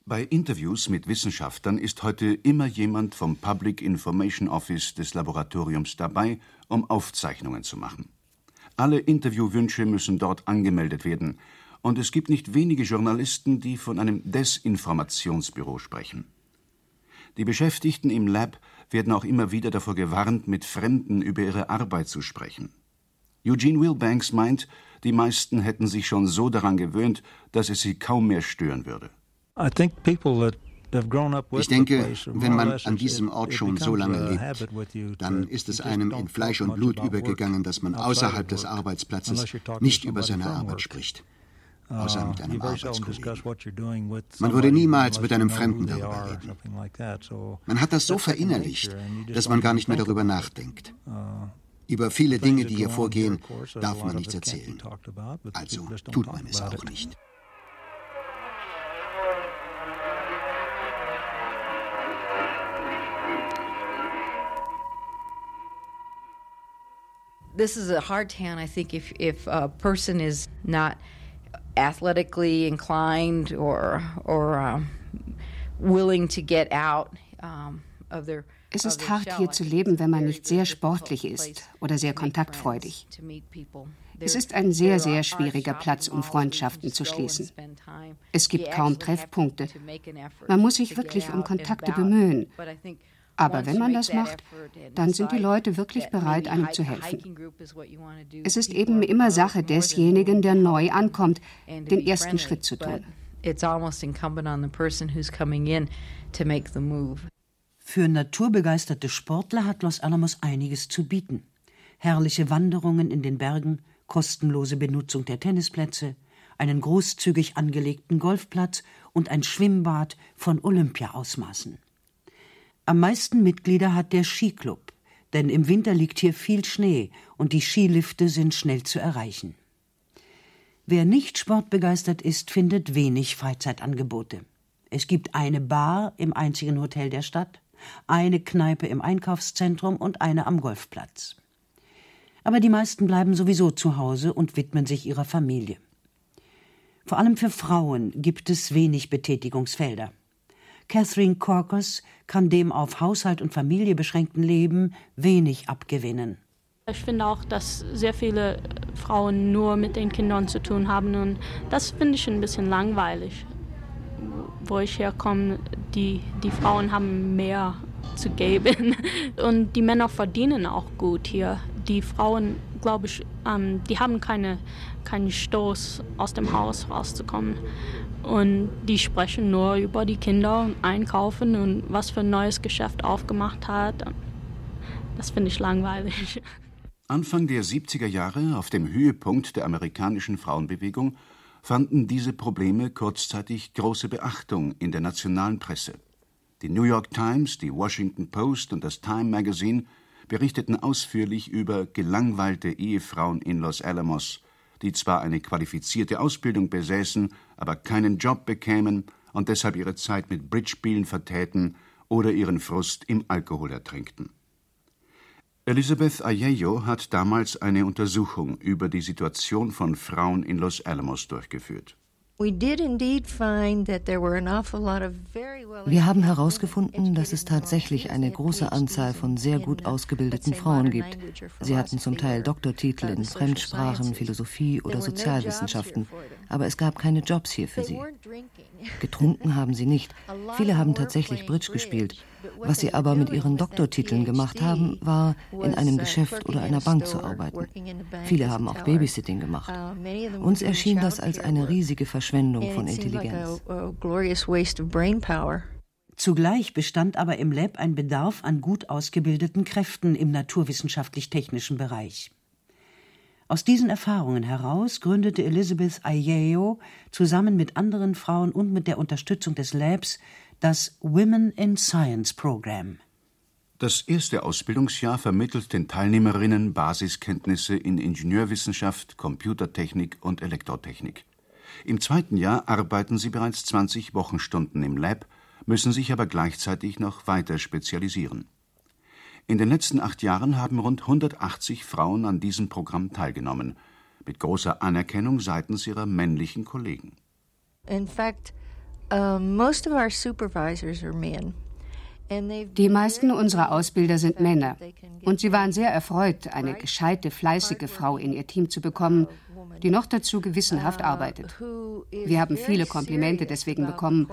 Speaker 9: Bei Interviews mit Wissenschaftlern ist heute immer jemand vom Public Information Office des Laboratoriums dabei, um Aufzeichnungen zu machen. Alle Interviewwünsche müssen dort angemeldet werden, und es gibt nicht wenige Journalisten, die von einem Desinformationsbüro sprechen. Die Beschäftigten im Lab werden auch immer wieder davor gewarnt, mit Fremden über ihre Arbeit zu sprechen. Eugene Wilbanks meint, die meisten hätten sich schon so daran gewöhnt, dass es sie kaum mehr stören würde.
Speaker 6: I think people that ich denke, wenn man an diesem Ort schon so lange lebt, dann ist es einem in Fleisch und Blut übergegangen, dass man außerhalb des Arbeitsplatzes nicht über seine Arbeit spricht, außer mit einem Arbeitskollegen. Man würde niemals mit einem Fremden darüber reden. Man hat das so verinnerlicht, dass man gar nicht mehr darüber nachdenkt. Über viele Dinge, die hier vorgehen, darf man nichts erzählen. Also tut man es auch nicht.
Speaker 19: This is a hard town. I think if if a person is not athletically inclined or or um, willing to get out um, of their
Speaker 20: es ist hart, hier zu leben, wenn man nicht sehr sportlich ist oder sehr kontaktfreudig. Es ist ein sehr, sehr schwieriger Platz, um Freundschaften zu schließen. Es gibt kaum Treffpunkte. Man muss sich wirklich um Kontakte bemühen. Aber wenn man das macht, dann sind die Leute wirklich bereit, einem zu helfen. Es ist eben immer Sache desjenigen, der neu ankommt, den ersten Schritt zu tun.
Speaker 7: Für naturbegeisterte Sportler hat Los Alamos einiges zu bieten. Herrliche Wanderungen in den Bergen, kostenlose Benutzung der Tennisplätze, einen großzügig angelegten Golfplatz und ein Schwimmbad von Olympia-Ausmaßen. Am meisten Mitglieder hat der Skiclub, denn im Winter liegt hier viel Schnee und die Skilifte sind schnell zu erreichen. Wer nicht sportbegeistert ist, findet wenig Freizeitangebote. Es gibt eine Bar im einzigen Hotel der Stadt, eine Kneipe im Einkaufszentrum und eine am Golfplatz. Aber die meisten bleiben sowieso zu Hause und widmen sich ihrer Familie. Vor allem für Frauen gibt es wenig Betätigungsfelder. Catherine Corcus kann dem auf Haushalt und Familie beschränkten Leben wenig abgewinnen.
Speaker 14: Ich finde auch, dass sehr viele Frauen nur mit den Kindern zu tun haben und das finde ich ein bisschen langweilig. Wo ich herkomme, die, die Frauen haben mehr zu geben <laughs> und die Männer verdienen auch gut hier. Die Frauen, glaube ich, ähm, die haben keine, keinen Stoß aus dem Haus rauszukommen. Und die sprechen nur über die Kinder und einkaufen und was für ein neues Geschäft aufgemacht hat. Das finde ich langweilig.
Speaker 9: Anfang der 70er Jahre, auf dem Höhepunkt der amerikanischen Frauenbewegung, fanden diese Probleme kurzzeitig große Beachtung in der nationalen Presse. Die New York Times, die Washington Post und das Time Magazine berichteten ausführlich über gelangweilte Ehefrauen in Los Alamos, die zwar eine qualifizierte Ausbildung besäßen, aber keinen Job bekämen und deshalb ihre Zeit mit Bridgespielen vertäten oder ihren Frust im Alkohol ertränkten. Elizabeth Ayeyo hat damals eine Untersuchung über die Situation von Frauen in Los Alamos durchgeführt.
Speaker 10: Wir haben herausgefunden, dass es tatsächlich eine große Anzahl von sehr gut ausgebildeten Frauen gibt. Sie hatten zum Teil Doktortitel in Fremdsprachen, Philosophie oder Sozialwissenschaften, aber es gab keine Jobs hier für sie. Getrunken haben sie nicht. <laughs> Viele haben tatsächlich Bridge gespielt. Was sie aber mit ihren Doktortiteln gemacht haben, war, in einem uh, Geschäft oder einer Bank zu arbeiten. Viele haben auch Babysitting gemacht. Uh, Uns erschien das als eine riesige Verschwendung von Intelligenz.
Speaker 7: Zugleich bestand aber im Lab ein Bedarf an gut ausgebildeten Kräften im naturwissenschaftlich-technischen Bereich. Aus diesen Erfahrungen heraus gründete Elizabeth Ayeo zusammen mit anderen Frauen und mit der Unterstützung des Labs das Women in Science Program.
Speaker 9: Das erste Ausbildungsjahr vermittelt den Teilnehmerinnen Basiskenntnisse in Ingenieurwissenschaft, Computertechnik und Elektrotechnik. Im zweiten Jahr arbeiten sie bereits 20 Wochenstunden im Lab, müssen sich aber gleichzeitig noch weiter spezialisieren. In den letzten acht Jahren haben rund 180 Frauen an diesem Programm teilgenommen, mit großer Anerkennung seitens ihrer männlichen Kollegen.
Speaker 20: In fact, Die meisten unserer Ausbilder sind Männer. Und sie waren sehr erfreut, eine gescheite, fleißige Frau in ihr Team zu bekommen, die noch dazu gewissenhaft uh, arbeitet. Wir haben viele Komplimente deswegen bekommen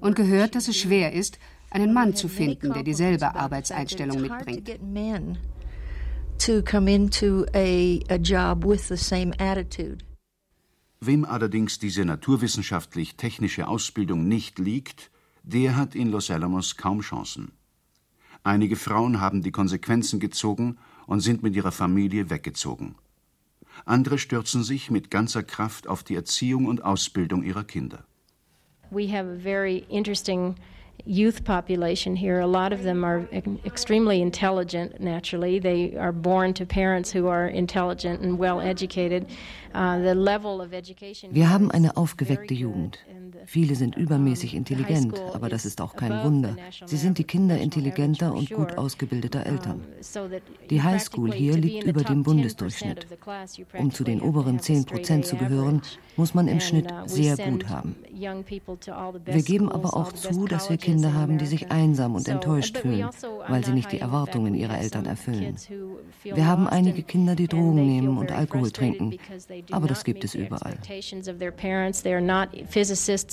Speaker 20: und gehört, dass es schwer ist, einen Mann zu finden, der dieselbe Arbeitseinstellung mitbringt. To come into a, a job with the same attitude.
Speaker 9: Wem allerdings diese naturwissenschaftlich-technische Ausbildung nicht liegt, der hat in Los Alamos kaum Chancen. Einige Frauen haben die Konsequenzen gezogen und sind mit ihrer Familie weggezogen. Andere stürzen sich mit ganzer Kraft auf die Erziehung und Ausbildung ihrer Kinder.
Speaker 21: We have a very interesting youth population here. A lot of them are extremely intelligent naturally. They are born to parents who are intelligent and well educated. Uh, the level of education
Speaker 10: Wir haben eine aufgeweckte Jugend. Viele sind übermäßig intelligent, aber das ist auch kein Wunder. Sie sind die Kinder intelligenter und gut ausgebildeter Eltern. Die Highschool hier liegt über dem Bundesdurchschnitt. Um zu den oberen 10 Prozent zu gehören, muss man im Schnitt uh, sehr gut haben. Wir geben aber auch zu, dass wir Kinder haben, die sich einsam und enttäuscht fühlen, also, weil sie nicht die Erwartungen ihrer Eltern erfüllen. Wir haben einige Kinder, die Drogen nehmen und Alkohol trinken, aber das gibt es überall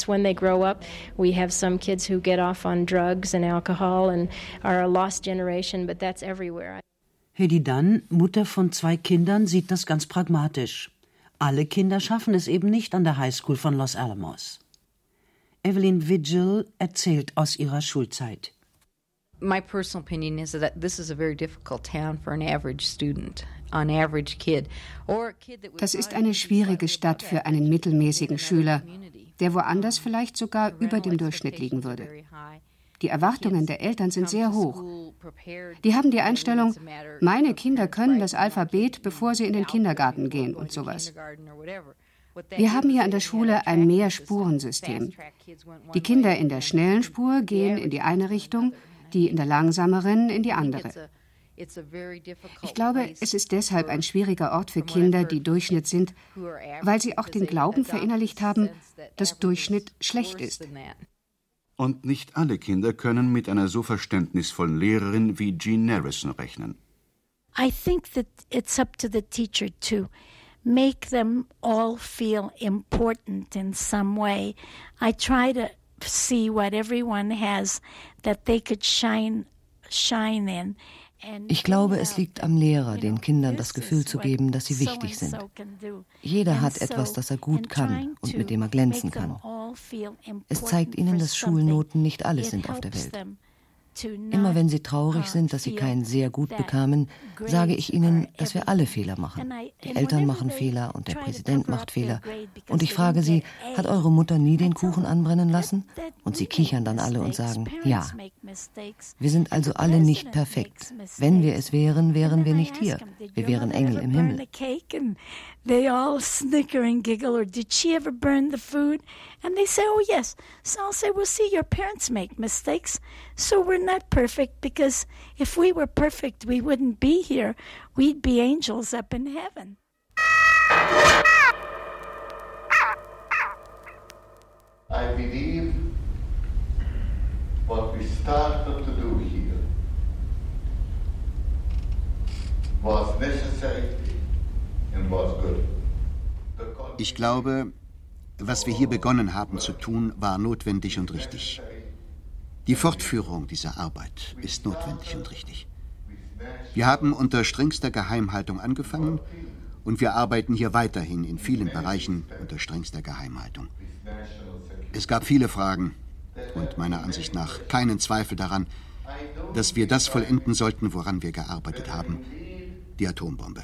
Speaker 21: when they grow up. We have some kids who get off on drugs and alcohol and are a lost generation, but that's everywhere.
Speaker 7: Hedy Dunn, Mutter von zwei Kindern, sieht das ganz pragmatisch. Alle Kinder schaffen es eben nicht an der Highschool von Los Alamos. Evelyn Vigil erzählt aus ihrer Schulzeit.
Speaker 19: My personal opinion is that this is a very difficult town for an average student.
Speaker 20: Das ist eine schwierige Stadt für einen mittelmäßigen Schüler, der woanders vielleicht sogar über dem Durchschnitt liegen würde. Die Erwartungen der Eltern sind sehr hoch. Die haben die Einstellung, meine Kinder können das Alphabet, bevor sie in den Kindergarten gehen und sowas. Wir haben hier an der Schule ein Mehrspurensystem. Die Kinder in der schnellen Spur gehen in die eine Richtung, die in der langsameren in die andere. Ich glaube, es ist deshalb ein schwieriger Ort für Kinder, die Durchschnitt sind, weil sie auch den Glauben verinnerlicht haben, dass Durchschnitt schlecht ist.
Speaker 9: Und nicht alle Kinder können mit einer so verständnisvollen Lehrerin wie Jean Narrison rechnen.
Speaker 1: I think that it's up to the teacher to make them all feel important in some way. I try to see what everyone has that they could shine shine in.
Speaker 10: Ich glaube, es liegt am Lehrer, den Kindern das Gefühl zu geben, dass sie wichtig sind. Jeder hat etwas, das er gut kann und mit dem er glänzen kann. Es zeigt ihnen, dass Schulnoten nicht alles sind auf der Welt. Immer wenn sie traurig sind, dass sie keinen sehr gut bekamen, sage ich ihnen, dass wir alle Fehler machen. Die Eltern machen Fehler und der Präsident macht Fehler. Und ich frage sie, hat eure Mutter nie den Kuchen anbrennen lassen? Und sie kichern dann alle und sagen, ja. Wir sind also alle nicht perfekt. Wenn wir es wären, wären wir nicht hier. Wir wären Engel im Himmel.
Speaker 1: They all snicker and giggle, or did she ever burn the food? And they say, oh, yes. So I'll say, well, see, your parents make mistakes, so we're not perfect because if we were perfect, we wouldn't be here. We'd be angels up in heaven.
Speaker 6: I believe what we started to do here was necessary Ich glaube, was wir hier begonnen haben zu tun, war notwendig und richtig. Die Fortführung dieser Arbeit ist notwendig und richtig. Wir haben unter strengster Geheimhaltung angefangen und wir arbeiten hier weiterhin in vielen Bereichen unter strengster Geheimhaltung. Es gab viele Fragen und meiner Ansicht nach keinen Zweifel daran, dass wir das vollenden sollten, woran wir gearbeitet haben, die Atombombe.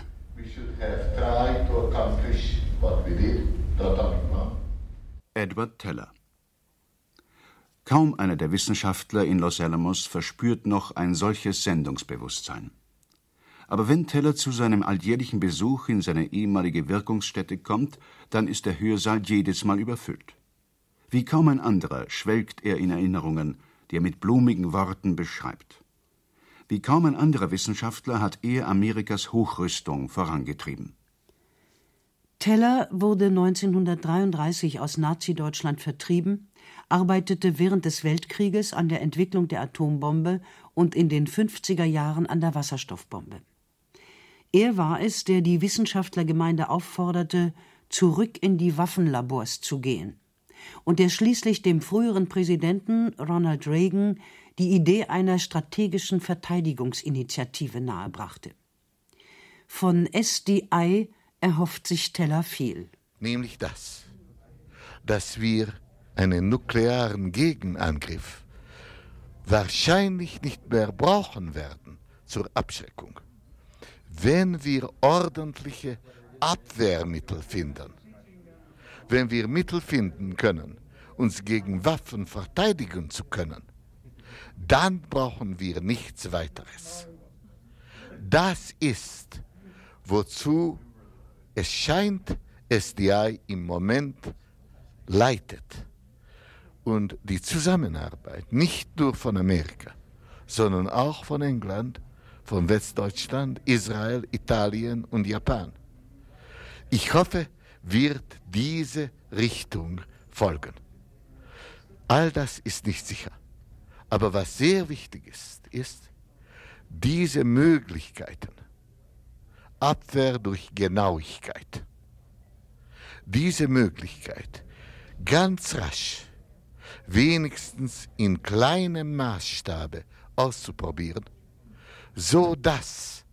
Speaker 9: Edward Teller Kaum einer der Wissenschaftler in Los Alamos verspürt noch ein solches Sendungsbewusstsein. Aber wenn Teller zu seinem alljährlichen Besuch in seine ehemalige Wirkungsstätte kommt, dann ist der Hörsaal jedes Mal überfüllt. Wie kaum ein anderer schwelgt er in Erinnerungen, die er mit blumigen Worten beschreibt. Wie kaum ein anderer Wissenschaftler hat er Amerikas Hochrüstung vorangetrieben.
Speaker 7: Teller wurde 1933 aus Nazi-Deutschland vertrieben, arbeitete während des Weltkrieges an der Entwicklung der Atombombe und in den 50er Jahren an der Wasserstoffbombe. Er war es, der die Wissenschaftlergemeinde aufforderte, zurück in die Waffenlabors zu gehen und der schließlich dem früheren Präsidenten Ronald Reagan die Idee einer strategischen Verteidigungsinitiative nahebrachte. Von SDI erhofft sich Teller viel.
Speaker 22: Nämlich das, dass wir einen nuklearen Gegenangriff wahrscheinlich nicht mehr brauchen werden zur Abschreckung, wenn wir ordentliche Abwehrmittel finden wenn wir Mittel finden können, uns gegen Waffen verteidigen zu können, dann brauchen wir nichts weiteres. Das ist, wozu es scheint, SDI im Moment leitet. Und die Zusammenarbeit nicht nur von Amerika, sondern auch von England, von Westdeutschland, Israel, Italien und Japan. Ich hoffe, wird diese Richtung folgen. All das ist nicht sicher. Aber was sehr wichtig ist, ist, diese Möglichkeiten, Abwehr durch Genauigkeit, diese Möglichkeit ganz rasch, wenigstens in kleinem Maßstabe auszuprobieren, so dass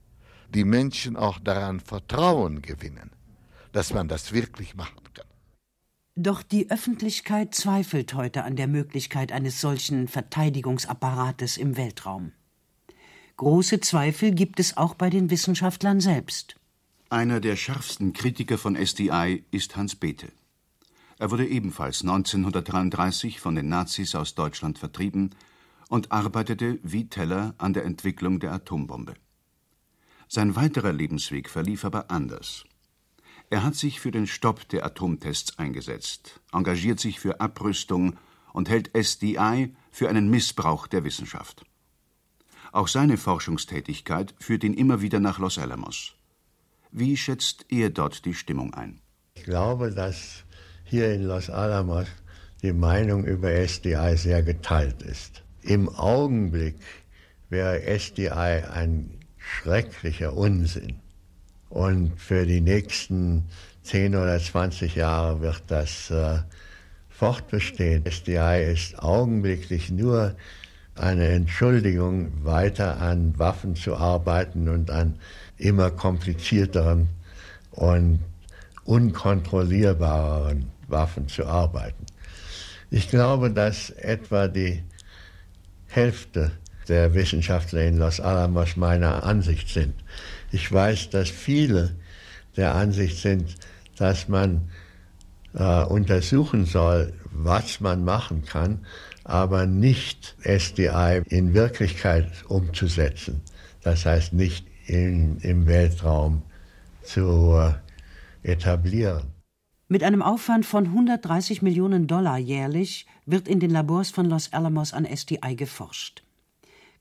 Speaker 22: die Menschen auch daran Vertrauen gewinnen, dass man das wirklich kann.
Speaker 7: Doch die Öffentlichkeit zweifelt heute an der Möglichkeit eines solchen Verteidigungsapparates im Weltraum. Große Zweifel gibt es auch bei den Wissenschaftlern selbst.
Speaker 9: Einer der schärfsten Kritiker von SDI ist Hans Bethe. Er wurde ebenfalls 1933 von den Nazis aus Deutschland vertrieben und arbeitete wie Teller an der Entwicklung der Atombombe. Sein weiterer Lebensweg verlief aber anders. Er hat sich für den Stopp der Atomtests eingesetzt, engagiert sich für Abrüstung und hält SDI für einen Missbrauch der Wissenschaft. Auch seine Forschungstätigkeit führt ihn immer wieder nach Los Alamos. Wie schätzt er dort die Stimmung ein?
Speaker 13: Ich glaube, dass hier in Los Alamos die Meinung über SDI sehr geteilt ist. Im Augenblick wäre SDI ein schrecklicher Unsinn. Und für die nächsten 10 oder 20 Jahre wird das äh, fortbestehen. SDI ist augenblicklich nur eine Entschuldigung, weiter an Waffen zu arbeiten und an immer komplizierteren und unkontrollierbareren Waffen zu arbeiten. Ich glaube, dass etwa die Hälfte der Wissenschaftler in Los Alamos meiner Ansicht sind. Ich weiß, dass viele der Ansicht sind, dass man äh, untersuchen soll, was man machen kann, aber nicht SDI in Wirklichkeit umzusetzen. Das heißt nicht in, im Weltraum zu äh, etablieren.
Speaker 7: Mit einem Aufwand von 130 Millionen Dollar jährlich wird in den Labors von Los Alamos an SDI geforscht.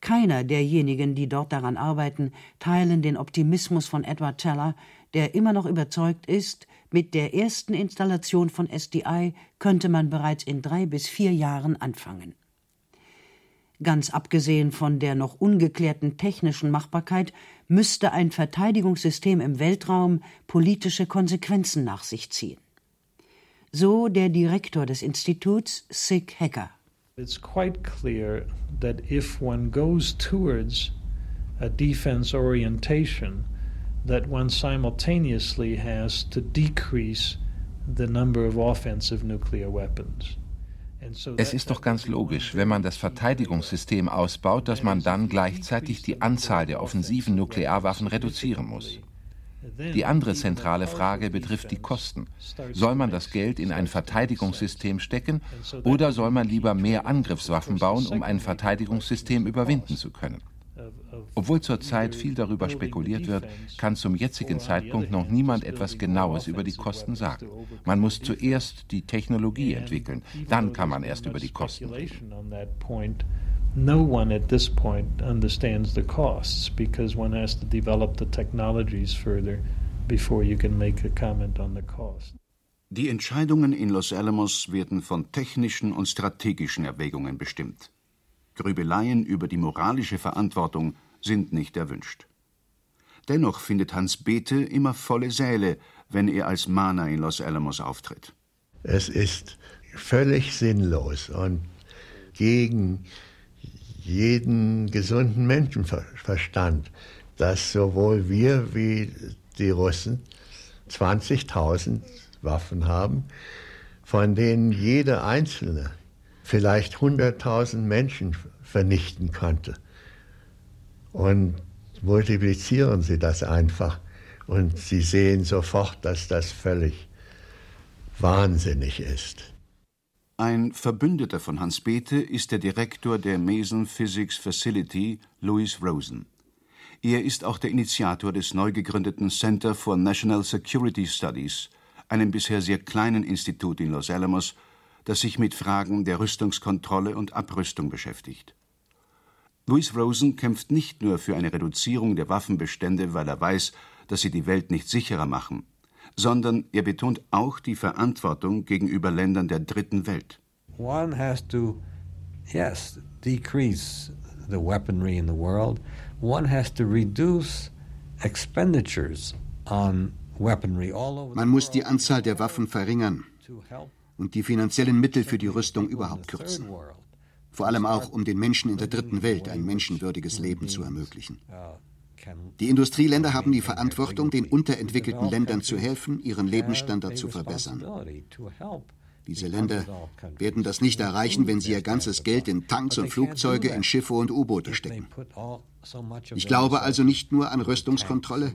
Speaker 7: Keiner derjenigen, die dort daran arbeiten, teilen den Optimismus von Edward Teller, der immer noch überzeugt ist, mit der ersten Installation von SDI könnte man bereits in drei bis vier Jahren anfangen. Ganz abgesehen von der noch ungeklärten technischen Machbarkeit müsste ein Verteidigungssystem im Weltraum politische Konsequenzen nach sich ziehen. So der Direktor des Instituts, Sig Hecker.
Speaker 15: It's quite clear that if one goes towards a defense orientation, that one simultaneously has to decrease the number of offensive nuclear weapons.
Speaker 5: Es ist doch ganz logisch, wenn man das Verteidigungssystem ausbaut, dass man dann gleichzeitig die Anzahl der offensiven Nuklearwaffen reduzieren muss. Die andere zentrale Frage betrifft die Kosten. Soll man das Geld in ein Verteidigungssystem stecken oder soll man lieber mehr Angriffswaffen bauen, um ein Verteidigungssystem überwinden zu können? Obwohl zurzeit viel darüber spekuliert wird, kann zum jetzigen Zeitpunkt noch niemand etwas Genaues über die Kosten sagen. Man muss zuerst die Technologie entwickeln, dann kann man erst über die Kosten reden.
Speaker 15: No one at this point understands the costs because one has to develop the technologies further before you can make a comment on the cost.
Speaker 9: Die Entscheidungen in Los Alamos werden von technischen und strategischen Erwägungen bestimmt. Grübeleien über die moralische Verantwortung sind nicht erwünscht. Dennoch findet Hans Bethe immer volle Säle, wenn er als Mahner in Los Alamos auftritt.
Speaker 13: Es ist völlig sinnlos und gegen jeden gesunden Menschenverstand, dass sowohl wir wie die Russen 20.000 Waffen haben, von denen jede einzelne vielleicht 100.000 Menschen vernichten konnte. Und multiplizieren Sie das einfach und Sie sehen sofort, dass das völlig wahnsinnig ist.
Speaker 9: Ein Verbündeter von Hans Bethe ist der Direktor der Mason Physics Facility, Louis Rosen. Er ist auch der Initiator des neu gegründeten Center for National Security Studies, einem bisher sehr kleinen Institut in Los Alamos, das sich mit Fragen der Rüstungskontrolle und Abrüstung beschäftigt. Louis Rosen kämpft nicht nur für eine Reduzierung der Waffenbestände, weil er weiß, dass sie die Welt nicht sicherer machen, sondern er betont auch die Verantwortung gegenüber Ländern der dritten Welt.
Speaker 16: One has to, yes, decrease the weaponry in the world. One has to reduce expenditures on weaponry all over
Speaker 6: Man muss die Anzahl der Waffen verringern und die finanziellen Mittel für die Rüstung überhaupt kürzen. Vor allem auch, um den Menschen in der dritten Welt ein menschenwürdiges Leben zu ermöglichen. Die Industrieländer haben die Verantwortung, den unterentwickelten Ländern zu helfen, ihren Lebensstandard zu verbessern. Diese Länder werden das nicht erreichen, wenn sie ihr ganzes Geld in Tanks und Flugzeuge, in Schiffe und U-Boote stecken. Ich glaube also nicht nur an Rüstungskontrolle,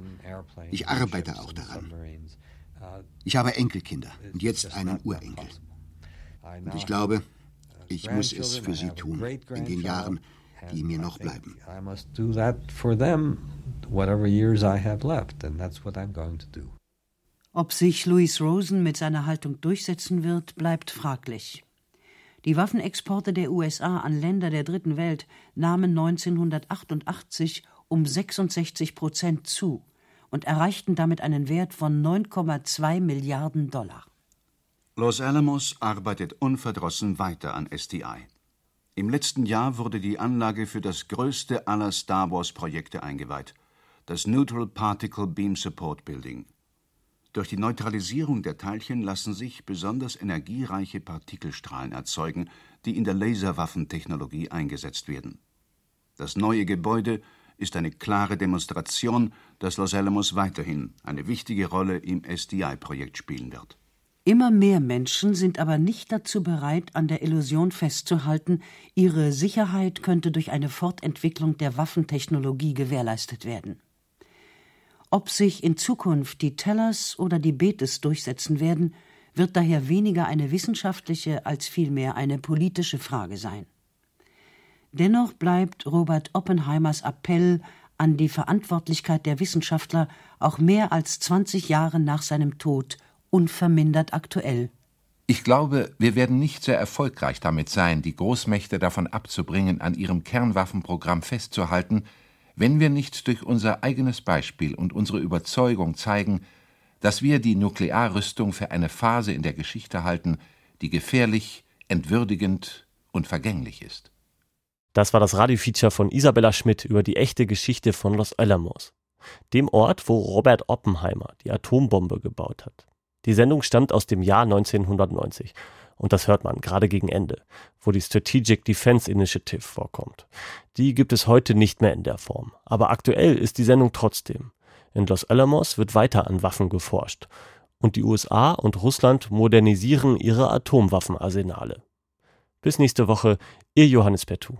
Speaker 6: ich arbeite auch daran. Ich habe Enkelkinder und jetzt einen Urenkel. Und ich glaube, ich muss es für sie tun in den Jahren, die mir noch bleiben.
Speaker 7: Ob sich Louis Rosen mit seiner Haltung durchsetzen wird, bleibt fraglich. Die Waffenexporte der USA an Länder der Dritten Welt nahmen 1988 um 66 Prozent zu und erreichten damit einen Wert von 9,2 Milliarden Dollar.
Speaker 9: Los Alamos arbeitet unverdrossen weiter an SDI. Im letzten Jahr wurde die Anlage für das größte aller Star Wars-Projekte eingeweiht, das Neutral Particle Beam Support Building. Durch die Neutralisierung der Teilchen lassen sich besonders energiereiche Partikelstrahlen erzeugen, die in der Laserwaffentechnologie eingesetzt werden. Das neue Gebäude ist eine klare Demonstration, dass Los Alamos weiterhin eine wichtige Rolle im SDI-Projekt spielen wird.
Speaker 7: Immer mehr Menschen sind aber nicht dazu bereit, an der Illusion festzuhalten, ihre Sicherheit könnte durch eine Fortentwicklung der Waffentechnologie gewährleistet werden. Ob sich in Zukunft die Tellers oder die Betes durchsetzen werden, wird daher weniger eine wissenschaftliche als vielmehr eine politische Frage sein. Dennoch bleibt Robert Oppenheimers Appell an die Verantwortlichkeit der Wissenschaftler auch mehr als 20 Jahre nach seinem Tod unvermindert aktuell.
Speaker 5: Ich glaube, wir werden nicht sehr erfolgreich damit sein, die Großmächte davon abzubringen, an ihrem Kernwaffenprogramm festzuhalten, wenn wir nicht durch unser eigenes Beispiel und unsere Überzeugung zeigen, dass wir die Nuklearrüstung für eine Phase in der Geschichte halten, die gefährlich, entwürdigend und vergänglich ist.
Speaker 23: Das war das Radiofeature von Isabella Schmidt über die echte Geschichte von Los Alamos, dem Ort, wo Robert Oppenheimer die Atombombe gebaut hat.
Speaker 3: Die Sendung stammt aus dem Jahr 1990 und das hört man gerade gegen Ende, wo die Strategic Defense Initiative vorkommt. Die gibt es heute nicht mehr in der Form, aber aktuell ist die Sendung trotzdem. In Los Alamos wird weiter an Waffen geforscht und die USA und Russland modernisieren ihre Atomwaffenarsenale. Bis nächste Woche, Ihr Johannes Pertu.